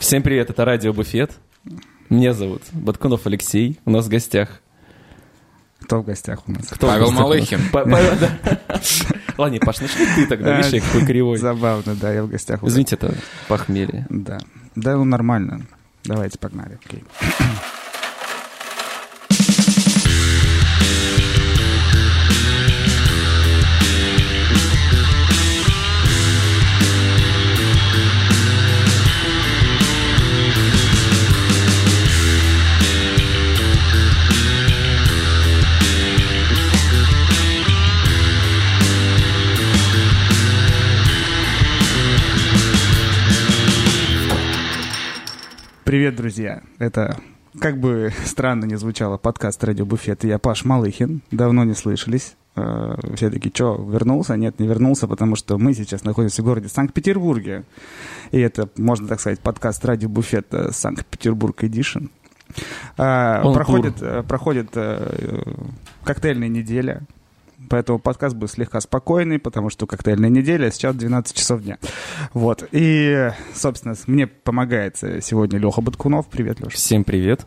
Всем привет, это Радио Буфет. Меня зовут Баткунов Алексей. У нас в гостях... Кто в гостях у нас? Кто Павел? Малыхин. Ладно, Паш, начни ты тогда, видишь, я какой кривой. Забавно, да, я в гостях. у- Извините, это похмелье. Да. Да, ну нормально. Давайте, погнали. Окей. Привет, друзья. Это, как бы странно не звучало, подкаст «Радио Буфет». Я Паш Малыхин. Давно не слышались. Э, Все таки что, вернулся? Нет, не вернулся, потому что мы сейчас находимся в городе Санкт-Петербурге. И это, можно так сказать, подкаст «Радио Буфет» э, Санкт-Петербург Эдишн. Проходит, э, проходит э, коктейльная неделя. Поэтому подкаст будет слегка спокойный, потому что коктейльная неделя, сейчас 12 часов дня. Вот. И, собственно, мне помогает сегодня Леха Баткунов. Привет, Леша. Всем привет.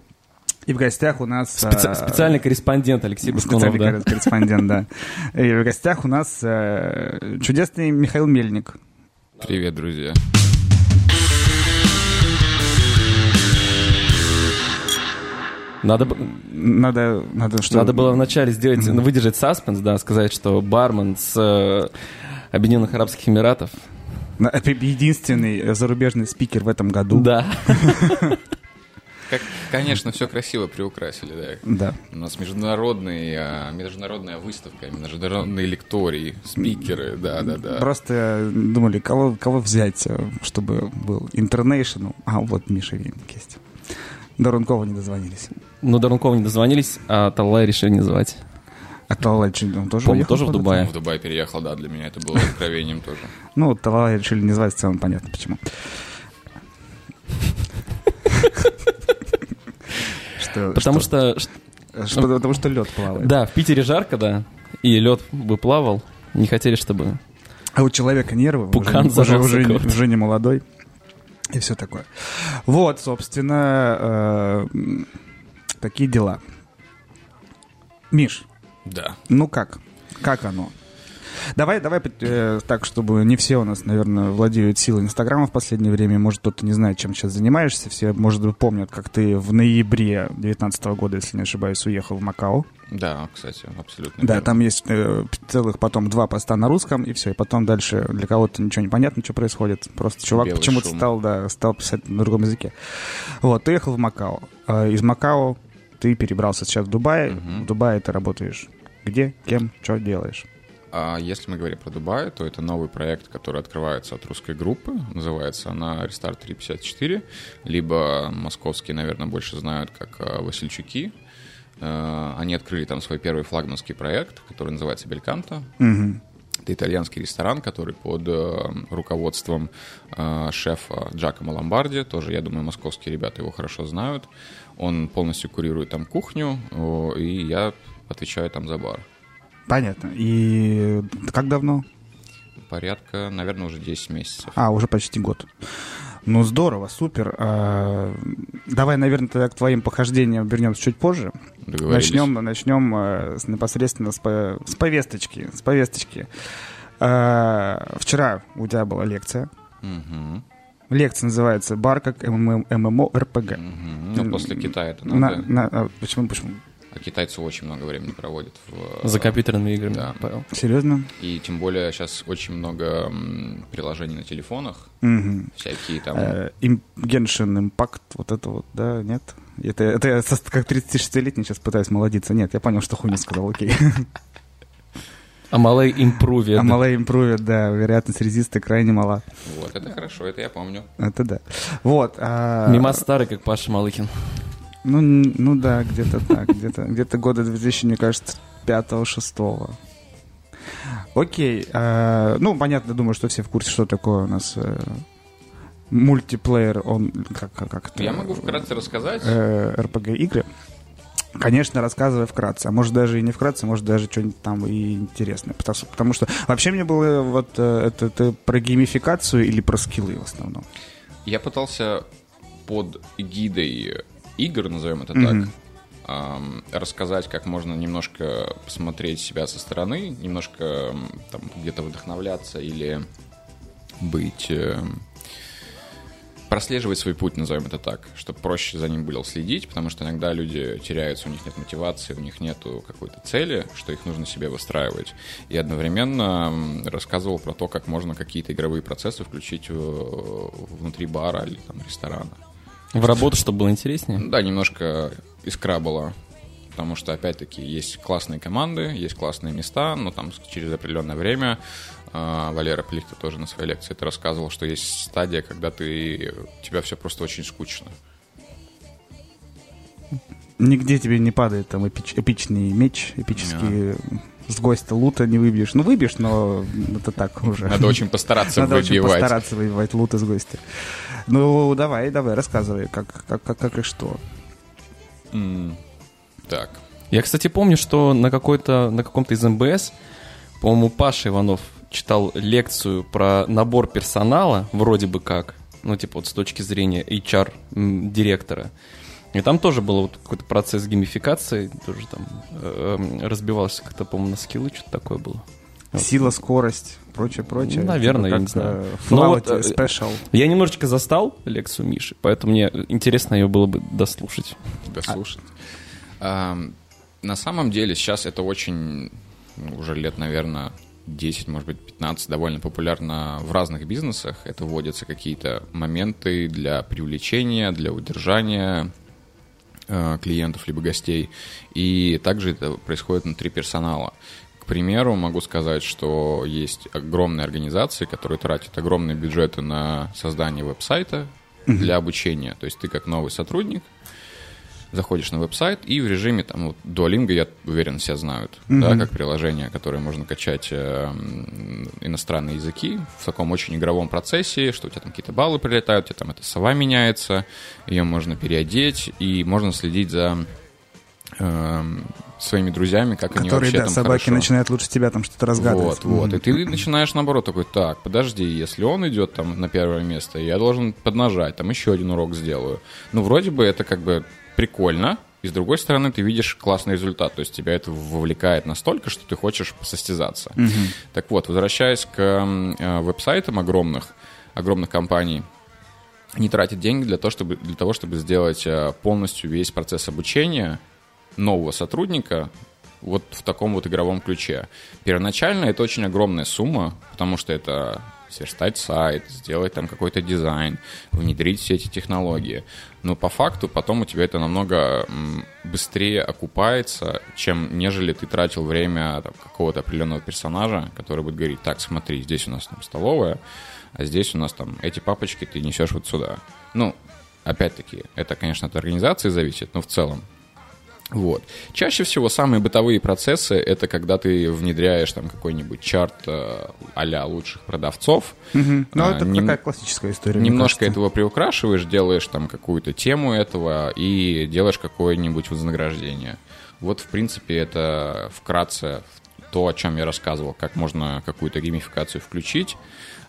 И в гостях у нас... Специ- э, Специальный корреспондент Алексей Баскунов, специальный да. корре- корреспондент, да. И в гостях у нас э, чудесный Михаил Мельник. Привет, друзья. Надо, Надо, надо что? надо было вначале сделать, ну, выдержать саспенс, да, сказать, что бармен с э, Объединенных Арабских Эмиратов. Это единственный э, зарубежный спикер в этом году. Да. Как, конечно, все красиво приукрасили, да. Да. У нас международный, а, международная выставка, международные лектории, спикеры, да-да-да. Просто думали, кого, кого взять, э, чтобы был international. А вот Миша Винник есть. До Рункова не дозвонились. Но до Рункова не дозвонились, а Таллай решили не звать. А Талалай он тоже уехал тоже в? Дубае. В Дубай переехал, да, для меня это было откровением тоже. Ну, Талалай решили не звать, в целом понятно почему. Что, Потому что, что- потому что лед плавает. да, в Питере жарко, да, и лед бы плавал. Не хотели, чтобы... А у человека нервы, Пукан уже, уже, уже, уже не молодой. И все такое. Вот, собственно, э, такие дела. Миш, Да. ну как? Как оно? Давай, давай э, так, чтобы не все у нас, наверное, владеют силой Инстаграма в последнее время. Может, кто-то не знает, чем сейчас занимаешься. Все, может быть, помнят, как ты в ноябре 2019 года, если не ошибаюсь, уехал в Макао. Да, кстати, абсолютно. Да, верно. там есть э, целых потом два поста на русском, и все. И потом дальше для кого-то ничего не понятно, что происходит. Просто чувак почему-то стал, да, стал писать на другом языке. Вот, ты ехал в Макао. А из Макао ты перебрался сейчас в Дубай. Мгм. В Дубае ты работаешь где, кем, что делаешь? А если мы говорим про Дубай, то это новый проект, который открывается от русской группы. Называется она Restart 354. Либо московские, наверное, больше знают как а, Васильчуки. Э, Они открыли там свой первый флагманский проект, который называется Бельканто. Мгм. Это итальянский ресторан, который под э, руководством э, шефа Джакомо Ломбарди, тоже, я думаю, московские ребята его хорошо знают. Он полностью курирует там кухню, и я отвечаю там за бар. Понятно. И как давно? Порядка, наверное, уже 10 месяцев. А, уже почти год. Ну, здорово, супер. А, давай, наверное, тогда к твоим похождениям вернемся чуть позже. Начнем, начнем э, с- непосредственно с, по- с повесточки. С повесточки. А, вчера у тебя была лекция. Мгм, Лекция называется «Бар как ММО-РПГ». мгм. Ну, после Китая это На- надо. на- а, почему, почему? А китайцы очень много времени проводят в... За компьютерными играми, Да. Павел. Серьезно? И тем более сейчас очень много приложений на телефонах, Мгм. всякие там... Э, им- Genshin Impact, вот это вот, да, нет? Это, это я как 36-летний сейчас пытаюсь молодиться. Нет, я понял, что хуйню сказал, окей. Амалей Improved. А малая импровит, да, вероятность резиста крайне мала. Вот, это хорошо, это я помню. Это да. Вот. а- Мимо старый, как Паша Малыхин. Ну, ну да, где-то так, где-то где-то года 2000, мне кажется, 5-6. Окей. а, ну, понятно, думаю, что все в курсе, что такое у нас э, мультиплеер, он как, как, как это? Я могу вкратце рассказать. Э, RPG-игры. Конечно, рассказывай вкратце. А может даже и не вкратце, может даже что-нибудь там и интересное. Потому, что- потому что вообще мне было вот э, это, это про геймификацию или про скиллы в основном. Я пытался под эгидой игр, назовем это так, эм, рассказать, как можно немножко посмотреть себя со стороны, немножко там где-то вдохновляться или быть... прослеживать свой путь, назовем это так, чтобы проще за ним было следить, потому что иногда люди теряются, у них нет мотивации, у них нет какой-то цели, что их нужно себе выстраивать. И одновременно рассказывал про то, как можно какие-то игровые процессы включить внутри бара или там ресторана. В работу, чтобы было интереснее? Да, немножко искра была. Потому что, опять-таки, есть классные команды, есть классные места, но там через определенное время Валера Плихта тоже на своей лекции это рассказывал, что есть стадия, когда ты, тебя все просто очень скучно. Нигде тебе не падает там эпич- эпичный меч, эпический с гостя лута не выбьешь. Ну, выбьешь, но это так уже. Надо очень постараться Надо очень выбивать. постараться выбивать лут из гостя. Ну, давай, давай, рассказывай, как, как, как, как и что. М, Так. Я, кстати, помню, что на какой-то, на каком-то из МБС, по-моему, Паша Иванов читал лекцию про набор персонала, вроде бы как, ну, типа вот с точки зрения HR-директора. И там тоже был вот какой-то процесс геймификации, тоже там э, эм, разбивался как-то, по-моему, на скиллы, что-то такое было. Вот. Сила, скорость, прочее, прочее. Ну, наверное, Типа я не знаю. э, Ну, вот, э, Special. Я немножечко застал лекцию Миши, поэтому мне интересно ее было бы дослушать. дослушать. Ам, на самом деле сейчас это очень, ну, уже лет, наверное, 10, может быть, 15, довольно популярно в разных бизнесах. Это вводятся какие-то моменты для привлечения, для удержания э, клиентов либо гостей. И также это происходит внутри персонала. К примеру, могу сказать, что есть огромные организации, которые тратят огромные бюджеты на создание веб-сайта для обучения. То есть ты как новый сотрудник заходишь на веб-сайт и в режиме там вот Duolingo, я уверен, все знают, да, как приложение, которое можно качать э, иностранные языки в таком очень игровом процессе, что у тебя там какие-то баллы прилетают, у тебя там эта сова меняется, ее можно переодеть и можно следить за эм, своими друзьями, как они Которые, вообще да, там собаки хорошо. начинают лучше тебя там что-то разгадывать. Вот, вот. И ты начинаешь наоборот такой, так, подожди, если он идет там на первое место, я должен поднажать, там еще один урок сделаю. Ну, вроде бы это как бы прикольно, и с другой стороны ты видишь классный результат, то есть тебя это вовлекает настолько, что ты хочешь состязаться. Так вот, возвращаясь к э, веб-сайтам огромных, огромных компаний, они тратят деньги для того, чтобы, для того, чтобы сделать э, полностью весь процесс обучения нового сотрудника вот в таком вот игровом ключе. Первоначально это очень огромная сумма, потому что это сверстать сайт, сделать там какой-то дизайн, внедрить все эти технологии. Но по факту потом у тебя это намного быстрее окупается, чем нежели ты тратил время какого-то определенного персонажа, который будет говорить, так, смотри, здесь у нас там столовая, а здесь у нас там эти папочки ты несешь вот сюда. Ну, опять-таки, это, конечно, от организации зависит, но в целом вот. Чаще всего самые бытовые процессы это когда ты внедряешь там какой-нибудь чарт э, а-ля лучших продавцов. Мгм. Ну, А, это нем- такая классическая история. Немножко этого приукрашиваешь, делаешь там какую-то тему этого и делаешь какое-нибудь вознаграждение. Вот, в принципе, это вкратце то, о чем я рассказывал, как можно какую-то геймификацию включить.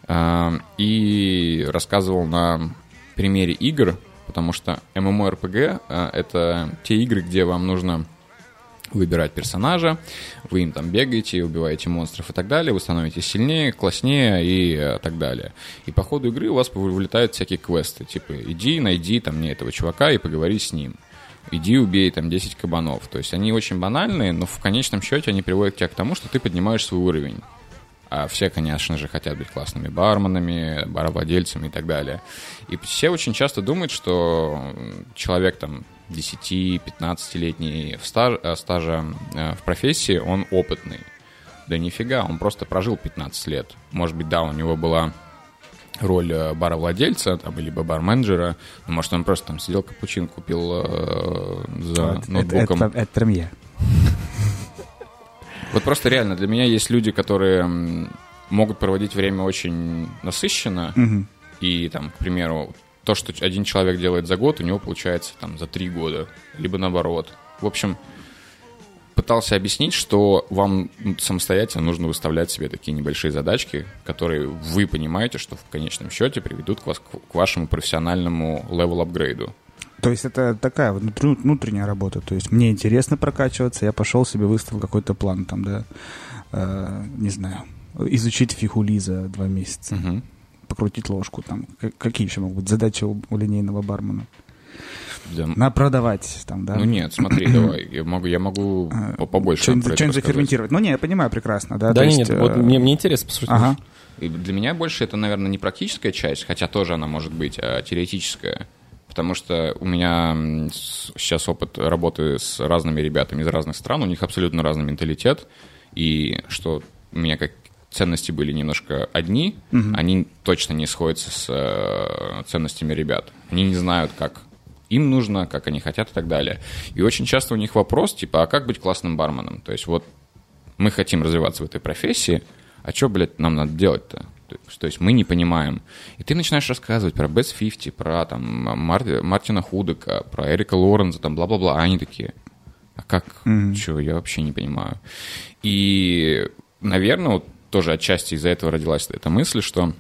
А, И рассказывал на примере игр, потому что MMORPG а, — это те игры, где вам нужно выбирать персонажа, вы им там бегаете, убиваете монстров и так далее, вы становитесь сильнее, класснее и э, так далее. И по ходу игры у вас вылетают всякие квесты, типа иди, найди там мне этого чувака и поговори с ним. Иди, убей там 10 кабанов. То есть они очень банальные, но в конечном счете они приводят тебя к тому, что ты поднимаешь свой уровень. А все, конечно же, хотят быть классными барменами, баровладельцами и так далее. И все очень часто думают, что человек там 10-15-летний в стаж, э, стажа э, в профессии, он опытный. Да нифига, он просто прожил 15 лет. Может быть, да, у него была роль э, баровладельца, там, либо барменеджера, но, может, он просто там сидел, капучин купил э, за это- ноутбуком. Это, это прям я. Вот просто реально, для меня есть люди, которые могут проводить время очень насыщенно, Мгм. и там, к примеру, то, что один человек делает за год, у него получается там за три года, либо наоборот. В общем, пытался объяснить, что вам самостоятельно нужно выставлять себе такие небольшие задачки, которые вы понимаете, что в конечном счете приведут к, вас, к вашему профессиональному level-апгрейду. То есть это такая вот внутренняя работа. То есть мне интересно прокачиваться, я пошел себе выставил какой-то план там, да, э, не знаю, изучить фигули за два месяца, угу. покрутить ложку там. Какие еще могут быть задачи у, у линейного бармена? Да. На продавать там, да? Ну нет, смотри, давай, я могу, я могу а, побольше Что-нибудь, что заферментировать. Ну не, я понимаю прекрасно, да? Да нет, есть, вот э... мне, мне интересно послушать. Ага. И для меня больше это, наверное, не практическая часть, хотя тоже она может быть, а теоретическая. Потому что у меня сейчас опыт работы с разными ребятами из разных стран, у них абсолютно разный менталитет, и что у меня как ценности были немножко одни, угу. они точно не сходятся с э, ценностями ребят. Они не знают, как им нужно, как они хотят и так далее. И очень часто у них вопрос, типа, а как быть классным барменом? То есть вот мы хотим развиваться в этой профессии, а что, блядь, нам надо делать-то? То есть мы не понимаем. И ты начинаешь рассказывать про Best 50, про там Мар- Мартина Худека, про Эрика Лоренза, там бла-бла-бла, а они такие, а как, mm-hmm. что, я вообще не понимаю. И, наверное, вот тоже отчасти из-за этого родилась эта мысль, что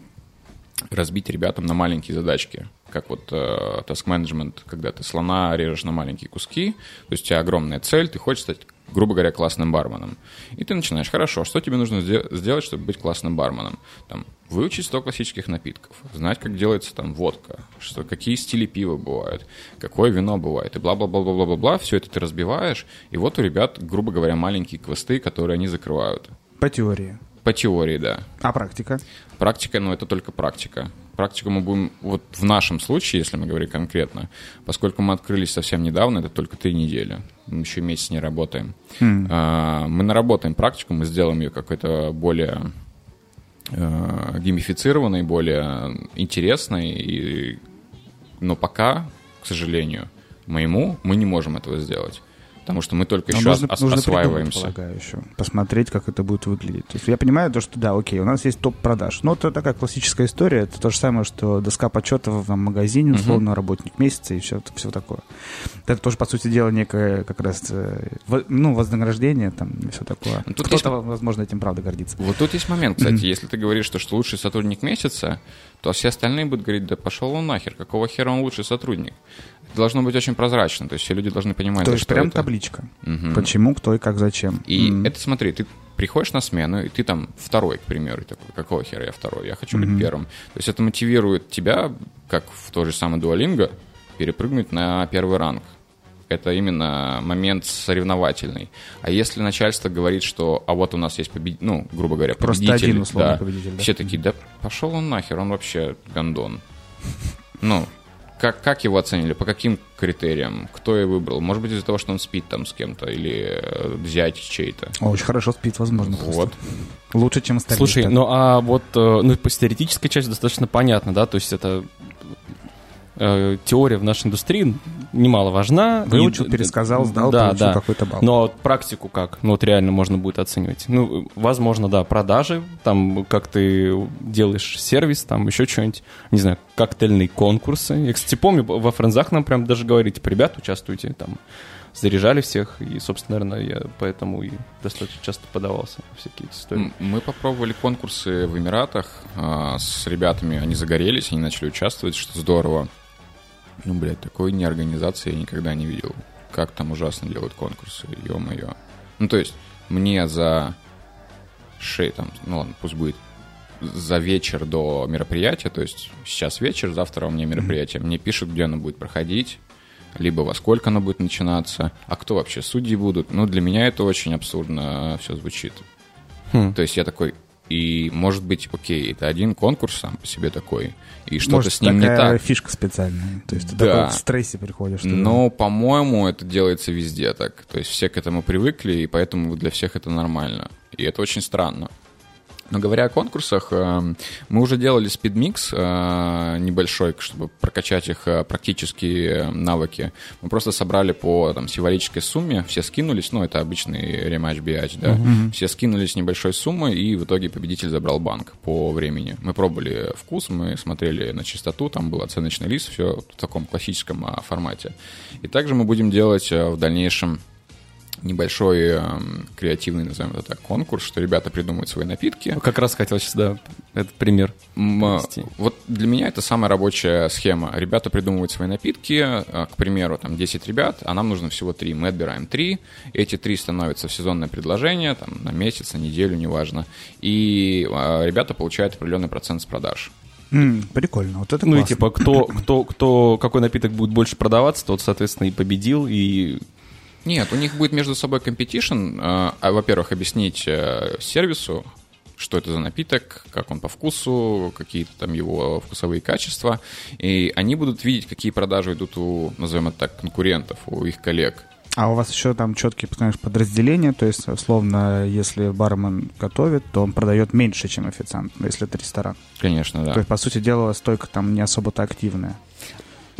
разбить ребятам на маленькие задачки, как вот э, task management, когда ты слона режешь на маленькие куски, то есть у тебя огромная цель, ты хочешь стать, грубо говоря, классным барменом. И ты начинаешь, хорошо, что тебе нужно сделать, чтобы быть классным барменом? Там, выучить 100 классических напитков, знать, как делается там водка, что, какие стили пива бывают, какое вино бывает, и бла-бла-бла-бла-бла-бла, все это ты разбиваешь, и вот у ребят, грубо говоря, маленькие квесты, которые они закрывают. По теории. По теории, да. А практика? Практика, ну, это только практика. Практику мы будем, вот в нашем случае, если мы говорим конкретно, поскольку мы открылись совсем недавно, это только три недели, мы еще месяц не работаем. Mm. А, мы наработаем практику, мы сделаем ее какой-то более а, геймифицированной, более интересной, и, но пока, к сожалению, моему, мы не можем этого сделать потому что мы только еще нужно, ос- нужно осваиваемся. Придумать, полагаю, еще. Посмотреть, как это будет выглядеть. То есть я понимаю то, что да, окей, у нас есть топ продаж. Но это такая классическая история. Это то же самое, что доска почетов в магазине, условно, uh-huh. работник месяца и все, все такое. Это тоже, по сути дела, некое как раз э, ну, вознаграждение там и все такое. Ну, тут Кто-то, есть... возможно, этим правда гордится. Вот тут есть момент, кстати. Mm-hmm. Если ты говоришь, что, что лучший сотрудник месяца, то все остальные будут говорить, да пошел он нахер, какого хера он лучший сотрудник? Должно быть очень прозрачно, то есть все люди должны понимать, То есть прям это. табличка. Угу. Почему, кто и как, зачем. И mm. это, смотри, ты приходишь на смену, и ты там второй, к примеру, и такой, какого хера я второй, я хочу mm-hmm. быть первым. То есть это мотивирует тебя, как в той же самой дуалинго, перепрыгнуть на первый ранг. Это именно момент соревновательный. А если начальство говорит, что а вот у нас есть победитель, ну, грубо говоря, победитель. Просто один условный да, победитель, да? Все такие, да пошел он нахер, он вообще гандон. Ну, как, как его оценили? По каким критериям? Кто его выбрал? Может быть, из-за того, что он спит там с кем-то или э, взять чей-то? Очень хорошо спит, возможно. Вот. Лучше, чем остальные. Слушай, ну а вот э, ну, по теоретической части достаточно понятно, да? То есть это э, теория в нашей индустрии немало важна. Выучил, и, пересказал, сдал, да, получил да. какой-то балл. Но практику как? Ну вот реально можно будет оценивать. Ну, возможно, да, продажи, там, как ты делаешь сервис, там, еще что-нибудь, не знаю, коктейльные конкурсы. Я, кстати, помню, во френзах нам прям даже говорите, типа, ребят, участвуйте, там, заряжали всех, и, собственно, наверное, я поэтому и достаточно часто подавался в всякие истории. Мы попробовали конкурсы в Эмиратах а, с ребятами, они загорелись, они начали участвовать, что здорово. Ну, блядь, такой неорганизации я никогда не видел. Как там ужасно делают конкурсы, ё-моё. Ну, то есть, мне за шею, там, ну ладно, пусть будет за вечер до мероприятия, то есть сейчас вечер, завтра у меня мероприятие, мне пишут, где оно будет проходить, либо во сколько оно будет начинаться, а кто вообще судьи будут. Ну, для меня это очень абсурдно все звучит. Хм. То есть я такой, и может быть, окей, это один конкурс сам по себе такой, и что-то с ним не так. фишка специальная. То есть ты да. в стрессе приходишь. Но, по-моему, это делается везде так. То есть все к этому привыкли, и поэтому для всех это нормально. И это очень странно. Но говоря о конкурсах, э, мы уже делали спидмикс э, небольшой, чтобы прокачать их э, практические навыки. Мы просто собрали по там, символической сумме, все скинулись, ну, это обычный рематч BH, да, uh-huh. все скинулись небольшой суммой, и в итоге победитель забрал банк по времени. Мы пробовали вкус, мы смотрели на чистоту, там был оценочный лист, все в таком классическом формате. И также мы будем делать в дальнейшем небольшой э, креативный, назовем это так, конкурс, что ребята придумывают свои напитки. Как раз хотел сейчас, да, этот пример. М, э. Вот для меня это самая рабочая схема. Ребята придумывают свои напитки, э, к примеру, там 10 ребят, а нам нужно всего 3. Мы отбираем 3, эти 3 становятся в сезонное предложение, там, на месяц, на неделю, неважно. И э, ребята получают определенный процент с продаж. М, прикольно, вот это Ну и классно. типа, кто, кто, кто, какой напиток будет больше продаваться, тот, соответственно, и победил, и Нет, у них будет между собой competition. э, а, Во-первых, объяснить э, сервису, что это за напиток, как он по вкусу, какие-то там его вкусовые качества. И они будут видеть, какие продажи идут у, назовем это так, конкурентов, у их коллег. А у вас еще там четкие, понимаешь, подразделения, то есть, условно, если бармен готовит, то он продает меньше, чем официант, если это ресторан. Конечно, да. То есть, по сути дела, стойка там не особо-то активная.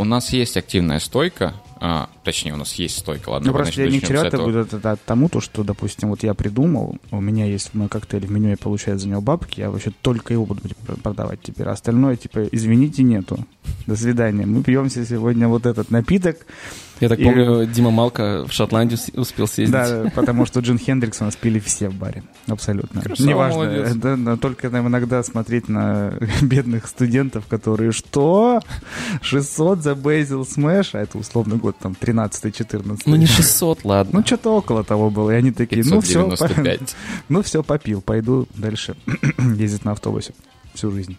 У нас есть активная стойка, а, точнее, у нас есть стойка, ладно. Ну, просто не вчера-то этого. будет это тому, то, что, допустим, вот я придумал, у меня есть мой коктейль в меню, я получаю за него бабки, я вообще только его буду пр- продавать теперь. А Остальное, типа, извините, нету. До свидания. Мы пьемся сегодня вот этот напиток. Я так И- помню, Дима Малка в Шотландию успел съездить. Да, потому что Джин Хендрикс у нас пили все в баре. Абсолютно. Красава, Неважно. Да, но только нам иногда смотреть на бедных студентов, которые что? 600 за Basil Smash, а это условно год там 13-14. Ну не 600, ладно. Ну, что-то около того было. И они такие, ну все, 595. ну все, попил, пойду дальше ездить на автобусе всю жизнь.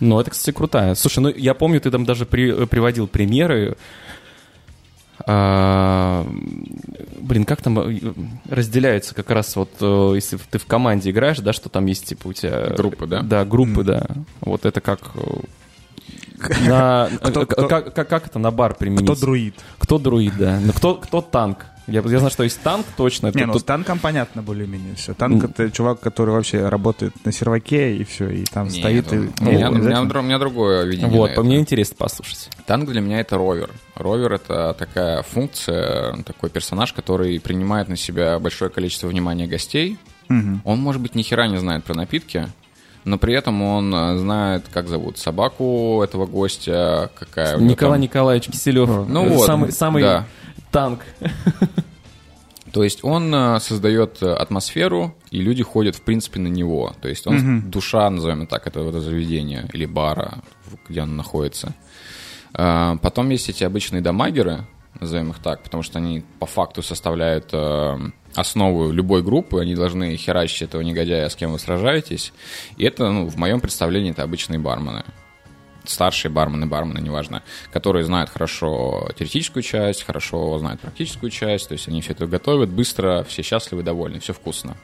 Ну, это, кстати, крутая. Слушай, ну я помню, ты там даже при- приводил примеры. А, блин, как там э, разделяется как раз вот, э, если ты в команде играешь, да, что там есть, типа, у тебя... Группы, да? Да, группы, да. Вот это как... э, На, Кто- э, кто- как, как, как это на бар применить? Кто друид? Кто друид, да. Ну, кто, кто танк? Я, я знаю, что есть танк точно. Не, Тут- ну тут- с танком понятно более-менее все. Танк это чувак, который вообще работает на серваке и все, и там Не, стоит и... ну, Не, у, меня, не у, меня, дро- у меня другое видение. Вот, по это. мне интересно послушать. Танк для меня это ровер. Ровер это такая функция, такой персонаж, который принимает на себя большое количество внимания гостей. Мгм. Он, может быть, ни хера не знает про напитки, но при этом он э, знает, как зовут собаку этого гостя, какая у него Николай там- Николаевич Киселев. Ну вот, Самый, самый да. Танк. То есть он э, создает э, атмосферу, и люди ходят, в принципе, на него. То есть он душа, назовем так, этого, этого заведения или бара, где он находится. А, Потом есть эти обычные дамагеры, назовем их так, потому что они по факту составляют э, основу любой группы, они должны херачить этого негодяя, с кем вы сражаетесь. И это, ну, в моем представлении, это обычные бармены старшие бармены, бармены, неважно, которые знают хорошо теоретическую часть, хорошо знают практическую часть, то есть они все это готовят быстро, все счастливы, довольны, все вкусно.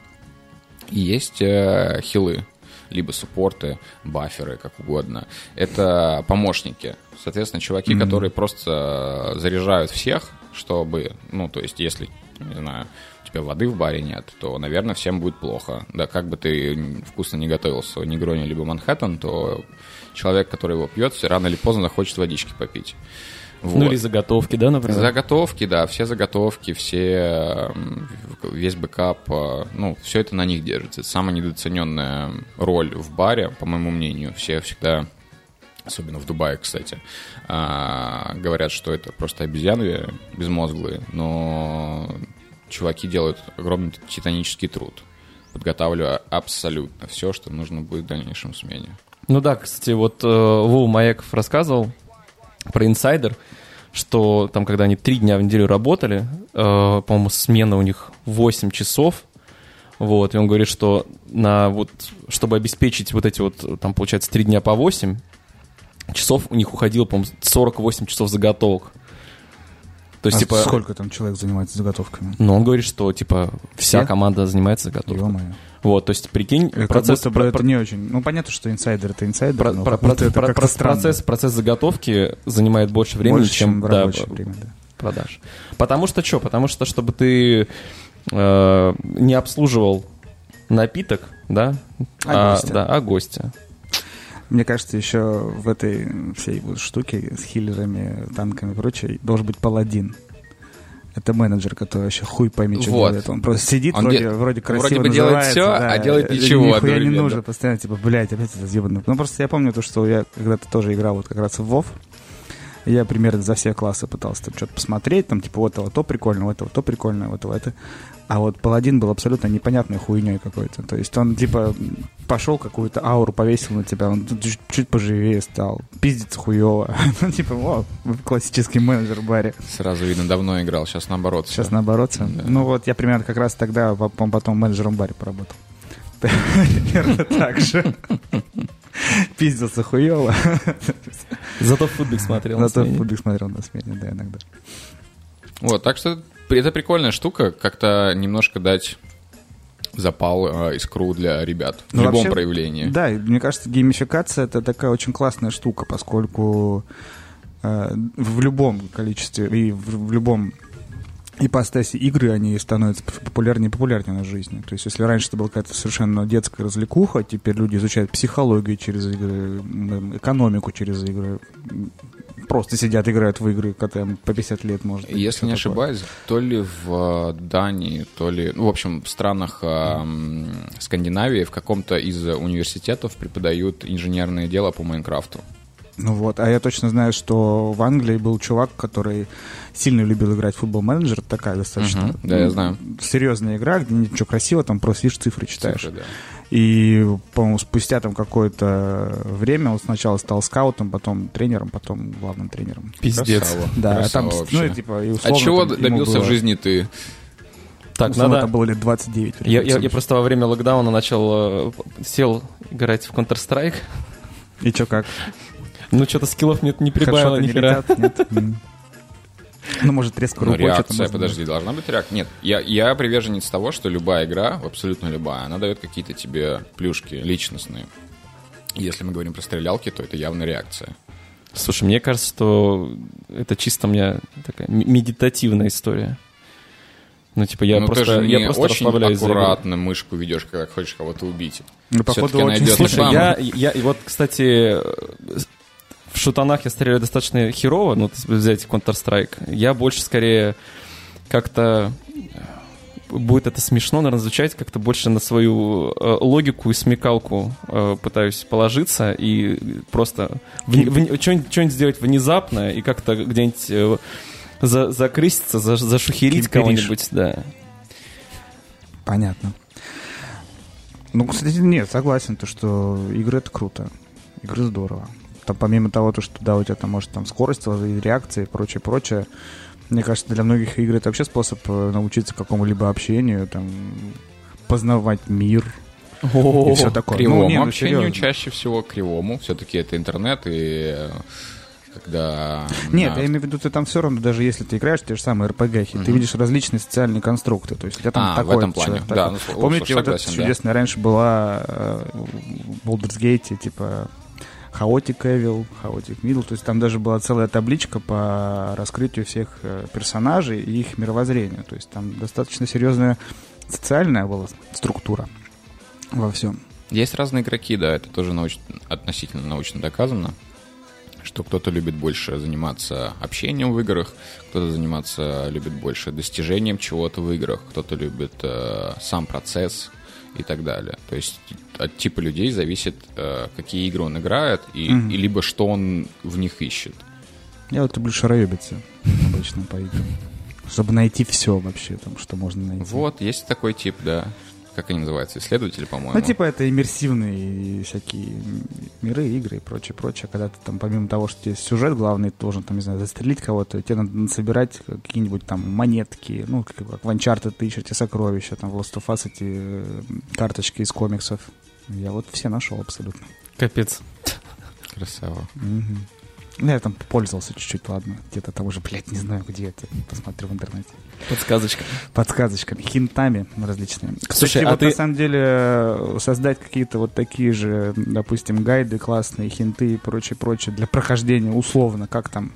И есть э, хилы, либо суппорты, баферы, как угодно. Это помощники. Соответственно, чуваки, которые просто заряжают всех, чтобы, ну, то есть, если, не знаю, у тебя воды в баре нет, то, наверное, всем будет плохо. Да, как бы ты вкусно не готовил свой негрони либо Манхэттен, то человек, который его пьет, все рано или поздно захочет водички попить. Ну Вот. или заготовки, да, например? Заготовки, да, все заготовки, все, м, весь бэкап, э, ну, все это на них держится. Это самая недооцененная роль в баре, по моему мнению. Все всегда, особенно в Дубае, кстати, а, говорят, что это просто обезьяны безмозглые, но чуваки делают огромный титанический труд, подготавливая абсолютно все, что нужно будет в дальнейшем смене. Ну да, кстати, вот э, Вова Маяков рассказывал про инсайдер, что там, когда они три дня в неделю работали, э, по-моему, смена у них 8 часов, вот, и он говорит, что на вот, чтобы обеспечить вот эти вот, там, получается, три дня по 8 часов, у них уходило, по-моему, 48 часов заготовок. То есть, А типа... сколько там человек занимается заготовками? Ну, он говорит, что, типа, вся Все? команда занимается заготовкой. Ё-моё. Вот, то есть, прикинь, Как процесс... бы про- это не очень... Ну, понятно, что инсайдер — это инсайдер, Про- но про- как про- это про- про- процесс, процесс заготовки занимает больше времени, Больше, чем в да, рабочее время, да. продаж. Потому что что? Потому что, чтобы ты э, не обслуживал напиток, да, А гостя. да, а гостя. Мне кажется, еще в этой всей вот штуке с хиллерами, танками и прочее должен быть паладин. Это менеджер, который вообще хуй пойми, что Вот. делает. Он просто сидит, Он вроде, де- вроде красиво вроде бы делает называется, всё, да, а делает э, ничего, Нихуя не нужно, постоянно, типа, блядь, опять это съебанно. Ну, просто я помню то, что я когда-то тоже играл вот как раз в WoW, Я примерно за все классы пытался там что-то посмотреть, там, типа, вот этого то прикольно, вот этого то прикольно, вот этого это. А вот паладин был абсолютно непонятной хуйней какой-то. То есть он, типа, пошел какую-то ауру повесил на тебя, он чуть, чуть поживее стал, пиздец хуево. ну, типа, о, классический менеджер в баре. Сразу видно, давно играл, сейчас наоборот. Сейчас наоборот. Да. Ну вот я примерно как раз тогда по- по- потом менеджером в баре поработал. Примерно так же. Пиздился хуево. Зато футбик смотрел. на Зато футбик смотрел на смене, да, иногда. Вот, так что это прикольная штука, как-то немножко дать запал, э, искру для ребят в Ну, любом вообще, проявлении. Да, мне кажется, геймификация это такая очень классная штука, поскольку э, в любом количестве и в, в любом ипостаси игры, они становятся популярнее и популярнее на жизни. То есть, если раньше это была какая-то совершенно детская развлекуха, теперь люди изучают психологию через игры, экономику через игры, просто сидят, играют в игры, которым по 50 лет, может быть. Если не такое. ошибаюсь, то ли в э, Дании, то ли, ну, в общем, в странах э, Скандинавии в каком-то из университетов преподают инженерное дело по Майнкрафту. Ну вот, а я точно знаю, что в Англии был чувак, который сильно любил играть в футбол-менеджер, такая достаточно Мгм, да, я знаю. серьезная игра, где ничего красиво, там просто видишь цифры читаешь. Цифры, да. И, по-моему, спустя там какое-то время он сначала стал скаутом, потом тренером, потом главным тренером. Пиздец. Красава, Да, а красава там, вообще. ну, и, типа, и А условно, чего там добился было- в жизни ты? Так, условно, надо... это было лет 29. Я, я- я просто во время локдауна начал, э, сел играть в Counter-Strike. И что, как? Ну, что-то скиллов мне не прибавило ни хера. летят? Нет? Ну, может, резко Ну, рукой реакция, подожди, должна быть реакция. Нет, я, я приверженец того, что любая игра, абсолютно любая, она дает какие-то тебе плюшки личностные. Если мы говорим про стрелялки, то это явно реакция. Слушай, мне кажется, что это чисто у меня такая медитативная история. Ну, типа, я ну, ты просто, же я не просто очень расслабляюсь аккуратно мышку ведешь, когда хочешь кого-то убить. Ну, походу, очень. Слушай, я, я, вот, кстати, в шутанах я стреляю достаточно херово, ну, если взять Counter-Strike. Я больше, скорее, как-то будет это смешно, наверное, звучать, как-то больше на свою э, логику и смекалку э, пытаюсь положиться и просто что-нибудь, сделать внезапно и как-то где-нибудь э, за, закрыситься, за, зашухерить кого-нибудь, да. Понятно. Ну, кстати, нет, согласен, то, что игры это круто. Игры здорово. Там помимо того, то, что да, у тебя там может там скорость, реакция и прочее, прочее. Мне кажется, для многих игр это вообще способ э, научиться какому-либо общению, там, познавать мир и все такое. Кривому Ну, не, ну, общению серьезно. чаще всего кривому. Все-таки это интернет, и э, когда... Нет, на- я имею в виду, ты там все равно, даже если ты играешь в те же самые РПГхи, ты Мгм. видишь различные социальные конструкты. То есть у тебя там А, в такой этом плане. человек, Да, такой. ну, слушай, Помните, вот это согласен, да. чудесная раньше была э, в Baldur's Gate, типа Chaotic Evil, Chaotic Middle, то есть там даже была целая табличка по раскрытию всех э, персонажей и их мировоззрения. То есть там достаточно серьезная социальная была структура во всем. Есть разные игроки, да, это тоже науч- относительно научно доказано, что кто-то любит больше заниматься общением в играх, кто-то заниматься любит больше достижением чего-то в играх, кто-то любит э, сам процесс и так далее. То есть от типа людей зависит, э, какие игры он играет, и, Мгм. и либо что он в них ищет. Я вот люблю шароебиться обычно по играм. Чтобы найти все вообще, там, что можно найти. Вот, есть такой тип, да. Как они называются? Исследователи, по-моему. Ну, типа, это иммерсивные всякие миры, игры и прочее, прочее. Когда ты там, помимо того, что тебе сюжет главный, ты должен, там, не знаю, застрелить кого-то, тебе надо собирать какие-нибудь там монетки, ну, как, как в Uncharted ты ищешь эти сокровища, там, в Last of Us эти э, карточки из комиксов. Я вот все нашел абсолютно. Капец. Красава. Ну, я там пользовался чуть-чуть, ладно. Где-то там уже, блядь, не знаю, где это. Посмотрю в интернете. Подсказочка. подсказочками, хинтами различными. Слушай, Кстати, а вот ты- на самом деле э, создать какие-то вот такие же, допустим, гайды классные, хинты и прочее, прочее для прохождения условно, как там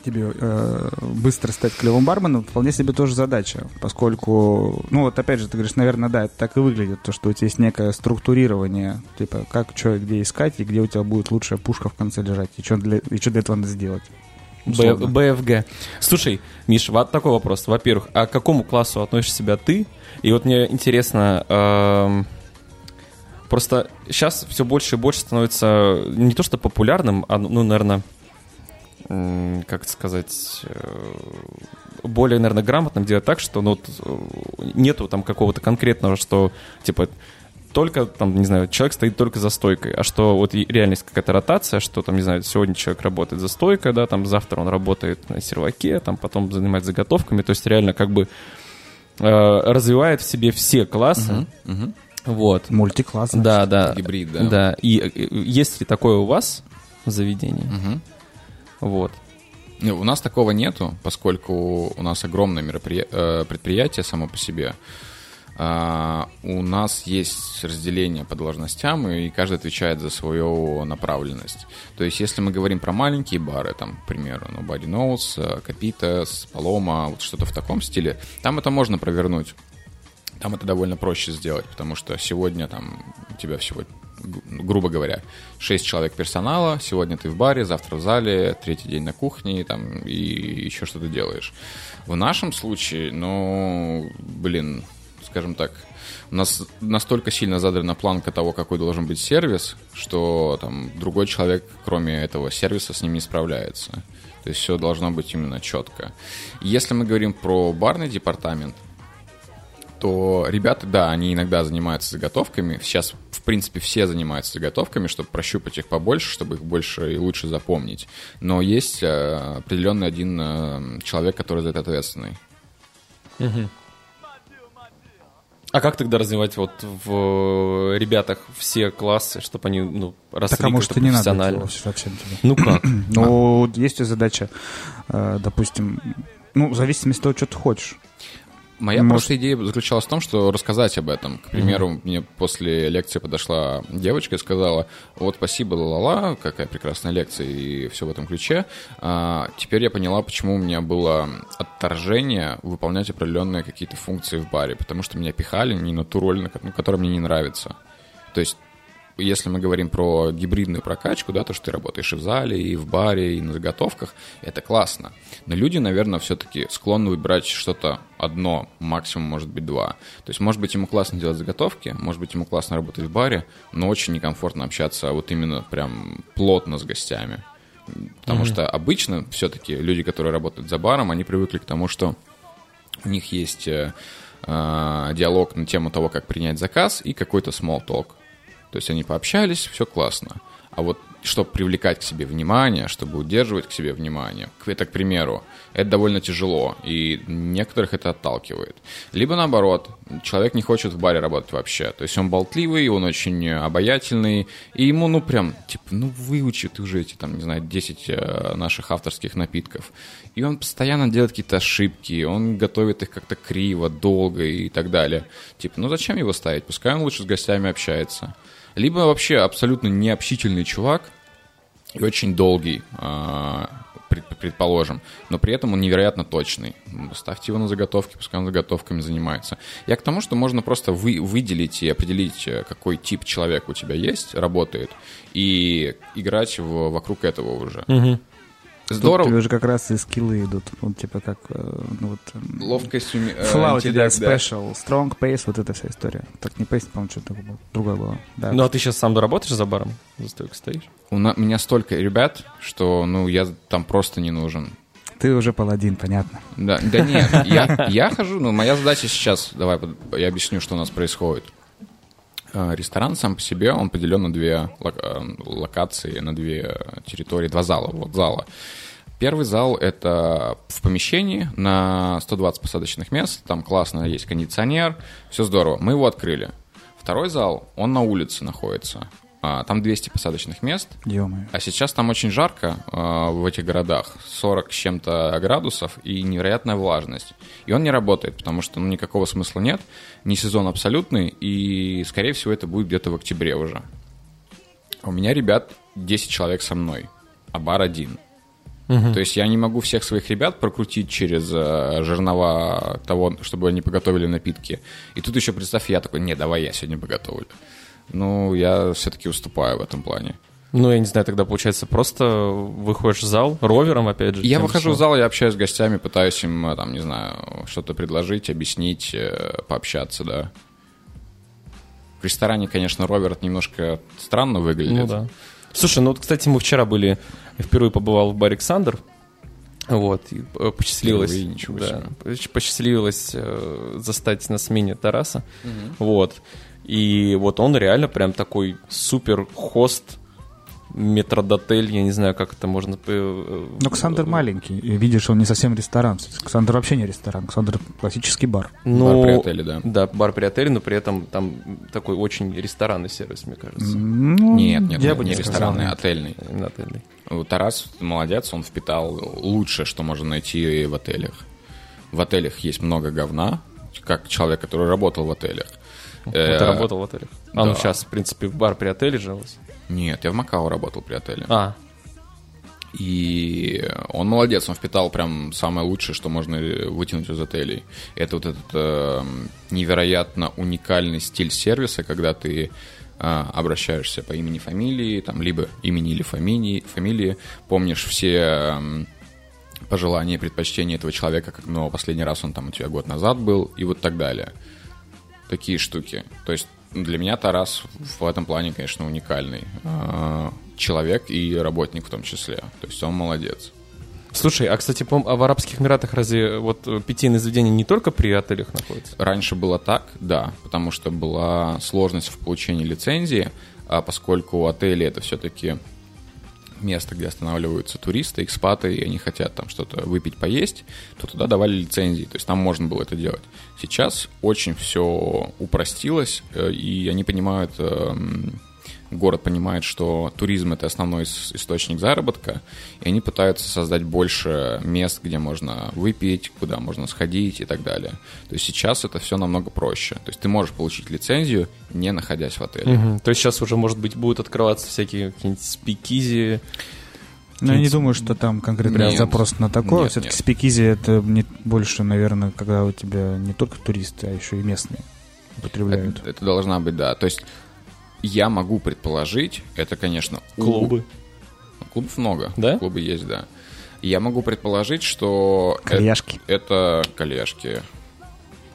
тебе э, быстро стать клевым барменом, вполне себе тоже задача, поскольку, ну вот опять же, ты говоришь, наверное, да, это так и выглядит, то, что у тебя есть некое структурирование, типа, как, что где искать, и где у тебя будет лучшая пушка в конце лежать, и что для, и что для этого надо сделать. Б-. БФГ. Слушай, Миша, вот такой вопрос. Во-первых, а к какому классу относишь себя ты? И вот мне интересно, эм, просто сейчас все больше и больше становится не то что популярным, а, ну, наверное, как это сказать, э, более, наверное, грамотным делать так, что ну, э, нету там какого-то конкретного, что типа только там, не знаю, человек стоит только за стойкой, а что вот и реальность какая-то ротация, что там, не знаю, сегодня человек работает за стойкой, да, там завтра он работает на серваке, там потом занимается заготовками, то есть реально как бы э, развивает в себе все классы, Мгм. вот. Мультикласс. Да, да. Гибрид, да. Да. И э, есть ли такое у вас в заведении? Мгм. Вот. Не, У нас такого нету, поскольку у нас огромное мероприя- э, предприятие само по себе. А, У нас есть разделение по должностям, и каждый отвечает за свою направленность. То есть, если мы говорим про маленькие бары, там, к примеру, ну, Body Notes, э, Капитас, Paloma, вот что-то в таком стиле, там это можно провернуть. Там это довольно проще сделать, потому что сегодня там у тебя всего, грубо говоря, 6 человек персонала, сегодня ты в баре, завтра в зале, третий день на кухне там, и еще что-то делаешь. В нашем случае, ну, блин, скажем так, у нас настолько сильно задрана планка того, какой должен быть сервис, что там другой человек, кроме этого сервиса, с ним не справляется. То есть все должно быть именно четко. Если мы говорим про барный департамент, то ребята, да, они иногда занимаются заготовками. Сейчас, в принципе, все занимаются заготовками, чтобы прощупать их побольше, чтобы их больше и лучше запомнить. Но есть э, определенный один э, человек, который за это ответственный. А как тогда развивать вот в ребятах все классы, чтобы они ну, росли Так, а может, и не надо этого совсем тебе. Ну как? Ну, есть и задача, э, допустим, ну, в зависимости от того, что ты хочешь. Моя Может- просто идея заключалась в том, что рассказать об этом. К примеру, мне после лекции подошла девочка и сказала, вот спасибо, ла-ла-ла, какая прекрасная лекция и все в этом ключе. А, теперь я поняла, почему у меня было отторжение выполнять определенные какие-то функции в баре, потому что меня пихали не на ту роль, на ко- ну, которая мне не нравится. То есть если мы говорим про гибридную прокачку, да, то, что ты работаешь и в зале, и в баре, и на заготовках, это классно. Но люди, наверное, все-таки склонны выбирать что-то одно, максимум, может быть, два. То есть, может быть, ему классно делать заготовки, может быть, ему классно работать в баре, но очень некомфортно общаться вот именно прям плотно с гостями. Потому что обычно все-таки люди, которые работают за баром, они привыкли к тому, что у них есть э, э, диалог на тему того, как принять заказ и какой-то small talk. То есть они пообщались, все классно. А вот чтобы привлекать к себе внимание, чтобы удерживать к себе внимание, это, к примеру, это довольно тяжело, и некоторых это отталкивает. Либо наоборот, человек не хочет в баре работать вообще. То есть он болтливый, он очень обаятельный, и ему, ну, прям, типа, ну, выучи ты уже эти, там, не знаю, 10 э, наших авторских напитков. И он постоянно делает какие-то ошибки, он готовит их как-то криво, долго и так далее. Типа, ну, зачем его ставить? Пускай он лучше с гостями общается. Либо вообще абсолютно необщительный чувак, и очень долгий, а, пред- предположим, но при этом он невероятно точный. Ставьте его на заготовки, пускай он заготовками занимается. Я к тому, что можно просто вы, выделить и определить, э, какой тип человека у тебя есть, работает, и играть в- вокруг этого уже. Тут Здорово. тебе же как раз и скиллы идут. Вот типа как, э, ну вот... эм, Ловкость, уме- э, Fallout, да, интеллект, да. special, strong pace, вот эта вся история. Так не pace, по-моему, что-то. Другое было. Да. Ну а ты сейчас сам работаешь за баром? За стойкой стоишь? У на- меня столько ребят, что, ну, я там просто не нужен. Ты уже паладин, понятно. Да, да нет, я, я хожу, ну, моя задача сейчас, давай я объясню, что у нас происходит. Э, Ресторан сам по себе, он поделен на две э, локации, на две территории, два зала, вот зала. Первый зал — это в помещении на 120 посадочных мест, там классно есть кондиционер, все здорово, мы его открыли. Второй зал, он на улице находится, А, там 200 посадочных мест, Ё-моё. а сейчас там очень жарко э, в этих городах, 40 с чем-то градусов и невероятная влажность. И он не работает, потому что ну, никакого смысла нет, не сезон абсолютный, и, скорее всего, это будет где-то в октябре уже. У меня, ребят, 10 человек со мной, а бар один. То есть я не могу всех своих ребят прокрутить через э, жернова того, чтобы они поготовили напитки. И тут еще представь, я такой, не, давай я сегодня поготовлю. Ну, я все-таки уступаю в этом плане. Ну, я не знаю, тогда получается просто выходишь в зал ровером, опять же. Я выхожу же в зал, я общаюсь с гостями, пытаюсь им, э, там, не знаю, что-то предложить, объяснить, э, пообщаться, да. В ресторане, конечно, ровер это немножко странно выглядит. Ну да. Слушай, ну вот, кстати, мы вчера были, впервые побывал в баре Александр, вот, и э, посчастливилось, Впервые, ничего да, посчастливилось э, застать на смене Тараса, вот, и вот он реально прям такой супер хост, метродотель, я не знаю, как это можно... э, э, Но Ксандр маленький, и видишь, он не совсем ресторан. Ксандр вообще не ресторан, Ксандр классический бар. Ну, Бар при отеле, да. Да, бар при отеле, но при этом там такой очень ресторанный сервис, мне кажется. Ну, Нет, нет, я нет, бы не сказал, ресторанный, нет. отельный. Именно отельный. Тарас молодец, он впитал лучшее, что можно найти в отелях. В отелях есть много говна, как человек, который работал в отелях. Э, ты работал в отеле. А ну сейчас, в принципе, бар при отеле же у вас. Нет, я в Макао работал при отеле. А, И он молодец, он впитал прям самое лучшее, что можно э, вытянуть из отелей. Это вот этот э, невероятно уникальный стиль сервиса, когда ты э, обращаешься по имени, фамилии, там, либо имени или фамилии, фамилии помнишь все эм, пожелания и предпочтения этого человека, как, ну, последний раз он там у тебя год назад был, и вот так далее. Такие штуки. То есть для меня Тарас в этом плане, конечно, уникальный э, человек и работник в том числе. То есть он молодец. слушай, а, кстати, по а в Арабских Эмиратах разве вот э, питейные заведения не только при отелях находятся? Раньше было так, да, потому что была сложность в получении лицензии, а поскольку отели это все-таки место, где останавливаются туристы, экспаты, и они хотят там что-то выпить, поесть, то туда давали лицензии, то есть там можно было это делать. Сейчас очень все упростилось, э, и они понимают, эм, город понимает, что туризм это основной ис- источник заработка, и они пытаются создать больше мест, где можно выпить, куда можно сходить и так далее. То есть сейчас это все намного проще. То есть ты можешь получить лицензию, не находясь в отеле. Мгм. То есть сейчас уже, может быть, будут открываться всякие какие-нибудь спикизи. Но я не думаю, что там конкретно Нет. запрос на такое. Нет, Все-таки нет. спикизи это не больше, наверное, когда у тебя не только туристы, а еще и местные употребляют. Это, это должна быть, да. То есть я могу предположить, это, конечно, у- Клубы. Клубов много. Да? Клубы есть, да. Я могу предположить, что Кальяшки. это кальяшки.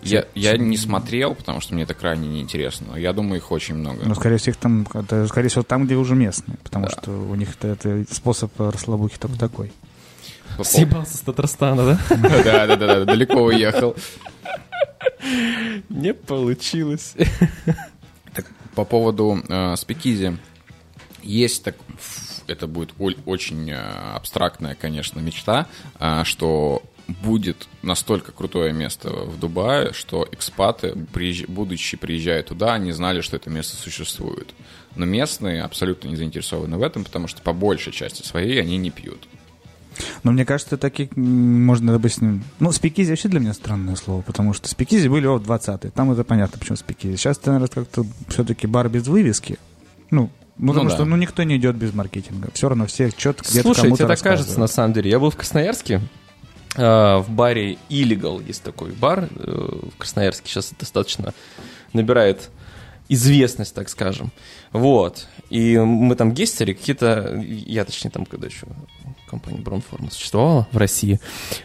Я, я не смотрел, потому что мне это крайне неинтересно. но Я думаю, их очень много. Но, скорее всего, там, это, скорее всего, там, где уже местные, потому Да. что у них это, это способ расслабухи только такой. Съебался с Татарстана, да? Да, да, да, да, далеко уехал. Не получилось. По поводу э, спикизи. Есть так... Это будет очень э, абстрактная, конечно, мечта, э, что будет настолько крутое место в Дубае, что экспаты, приезж- будучи приезжая туда, они знали, что это место существует. Но местные абсолютно не заинтересованы в этом, потому что по большей части своей они не пьют. Но мне кажется, таких м, можно, допустим... Ну, спикизи вообще для меня странное слово, потому что спикизи были в 20-е. Там это понятно, почему спикизи. Сейчас, наверное, как-то все-таки бар без вывески. Ну, ну, потому да. что ну, никто не идет без маркетинга. Все равно все что-то где-то Слушай, тебе так кажется, на самом деле. Я был в Красноярске, э, в баре Illegal есть такой бар э, в Красноярске. Сейчас достаточно набирает известность, так скажем. Вот. И мы там гестеры какие-то... Я, точнее, там когда еще компания Бронформа существовала в России.